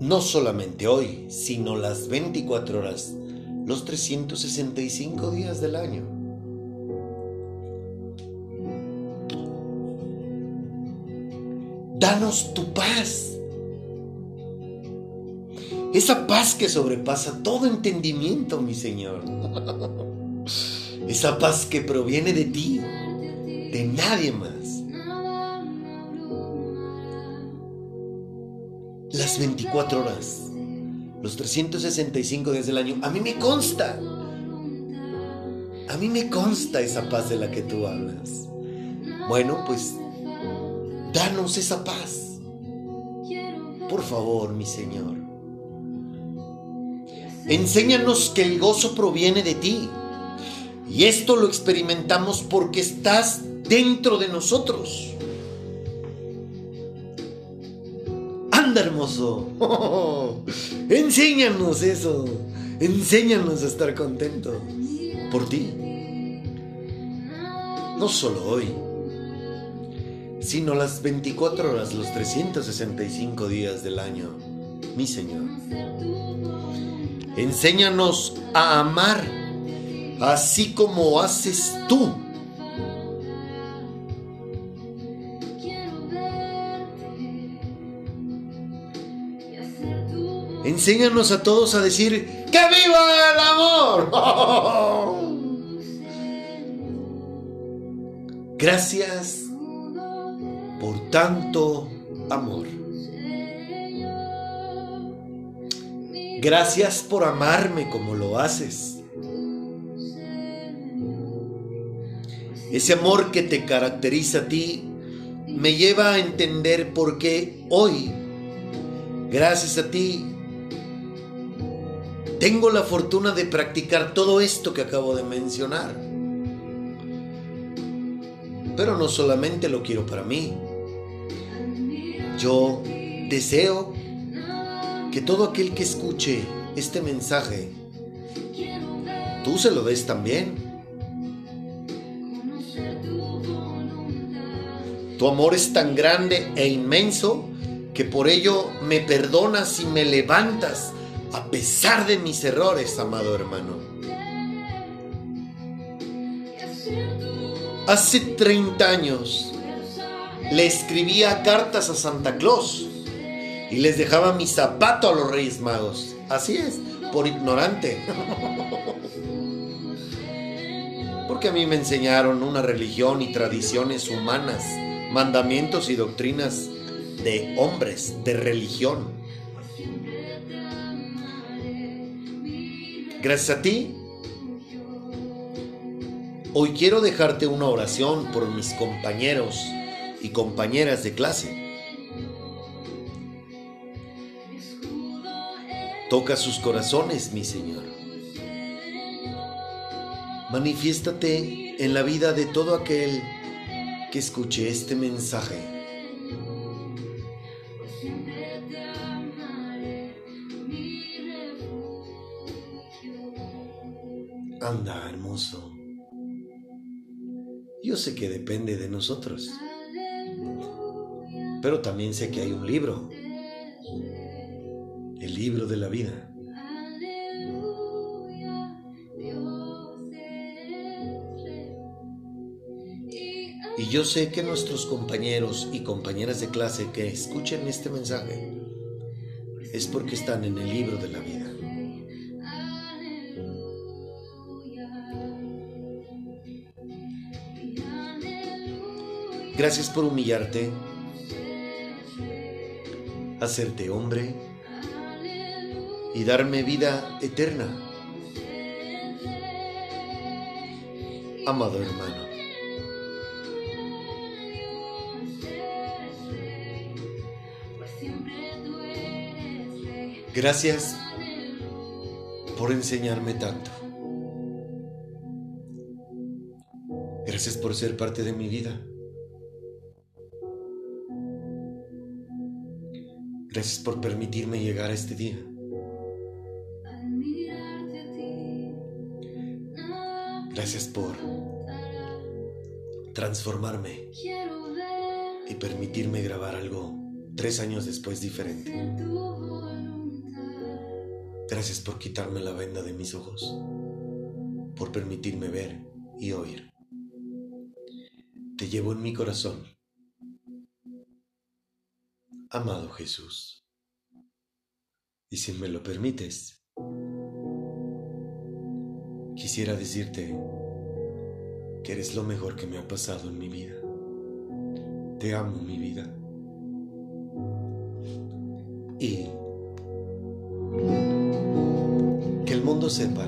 No solamente hoy, sino las 24 horas, los 365 días del año. Danos tu paz. Esa paz que sobrepasa todo entendimiento, mi Señor. Esa paz que proviene de ti, de nadie más. Las 24 horas, los 365 días del año, a mí me consta. A mí me consta esa paz de la que tú hablas. Bueno, pues danos esa paz. Por favor, mi Señor. Enséñanos que el gozo proviene de ti. Y esto lo experimentamos porque estás dentro de nosotros. Anda, hermoso. Enséñanos eso. Enséñanos a estar contentos por ti. No solo hoy, sino las 24 horas, los 365 días del año, mi Señor. Enséñanos a amar así como haces tú. Enséñanos a todos a decir ¡Que viva el amor! Gracias por tanto amor. Gracias por amarme como lo haces. Ese amor que te caracteriza a ti me lleva a entender por qué hoy, gracias a ti, tengo la fortuna de practicar todo esto que acabo de mencionar. Pero no solamente lo quiero para mí. Yo deseo que todo aquel que escuche este mensaje, tú se lo des también. Tu amor es tan grande e inmenso que por ello me perdonas y me levantas a pesar de mis errores, amado hermano. Hace 30 años le escribía cartas a Santa Claus y les dejaba mi zapato a los Reyes Magos. Así es, por ignorante. Porque a mí me enseñaron una religión y tradiciones humanas, mandamientos y doctrinas de hombres, de religión. Gracias a ti, hoy quiero dejarte una oración por mis compañeros y compañeras de clase. Toca sus corazones, mi Señor. Manifiéstate en la vida de todo aquel que escuche este mensaje. Anda, hermoso. Yo sé que depende de nosotros, pero también sé que hay un libro, el libro de la vida. Y yo sé que nuestros compañeros y compañeras de clase que escuchen este mensaje es porque están en el libro de la vida. Gracias por humillarte, hacerte hombre y darme vida eterna. Amado hermano. Gracias por enseñarme tanto. Gracias por ser parte de mi vida. Gracias por permitirme llegar a este día. Gracias por transformarme y permitirme grabar algo tres años después diferente. Gracias por quitarme la venda de mis ojos, por permitirme ver y oír. Te llevo en mi corazón, amado Jesús. Y si me lo permites, quisiera decirte que eres lo mejor que me ha pasado en mi vida. Te amo, mi vida. Y el mundo sepa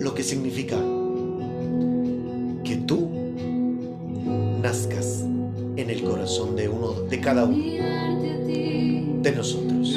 lo que significa que tú nazcas en el corazón de uno de cada uno de nosotros.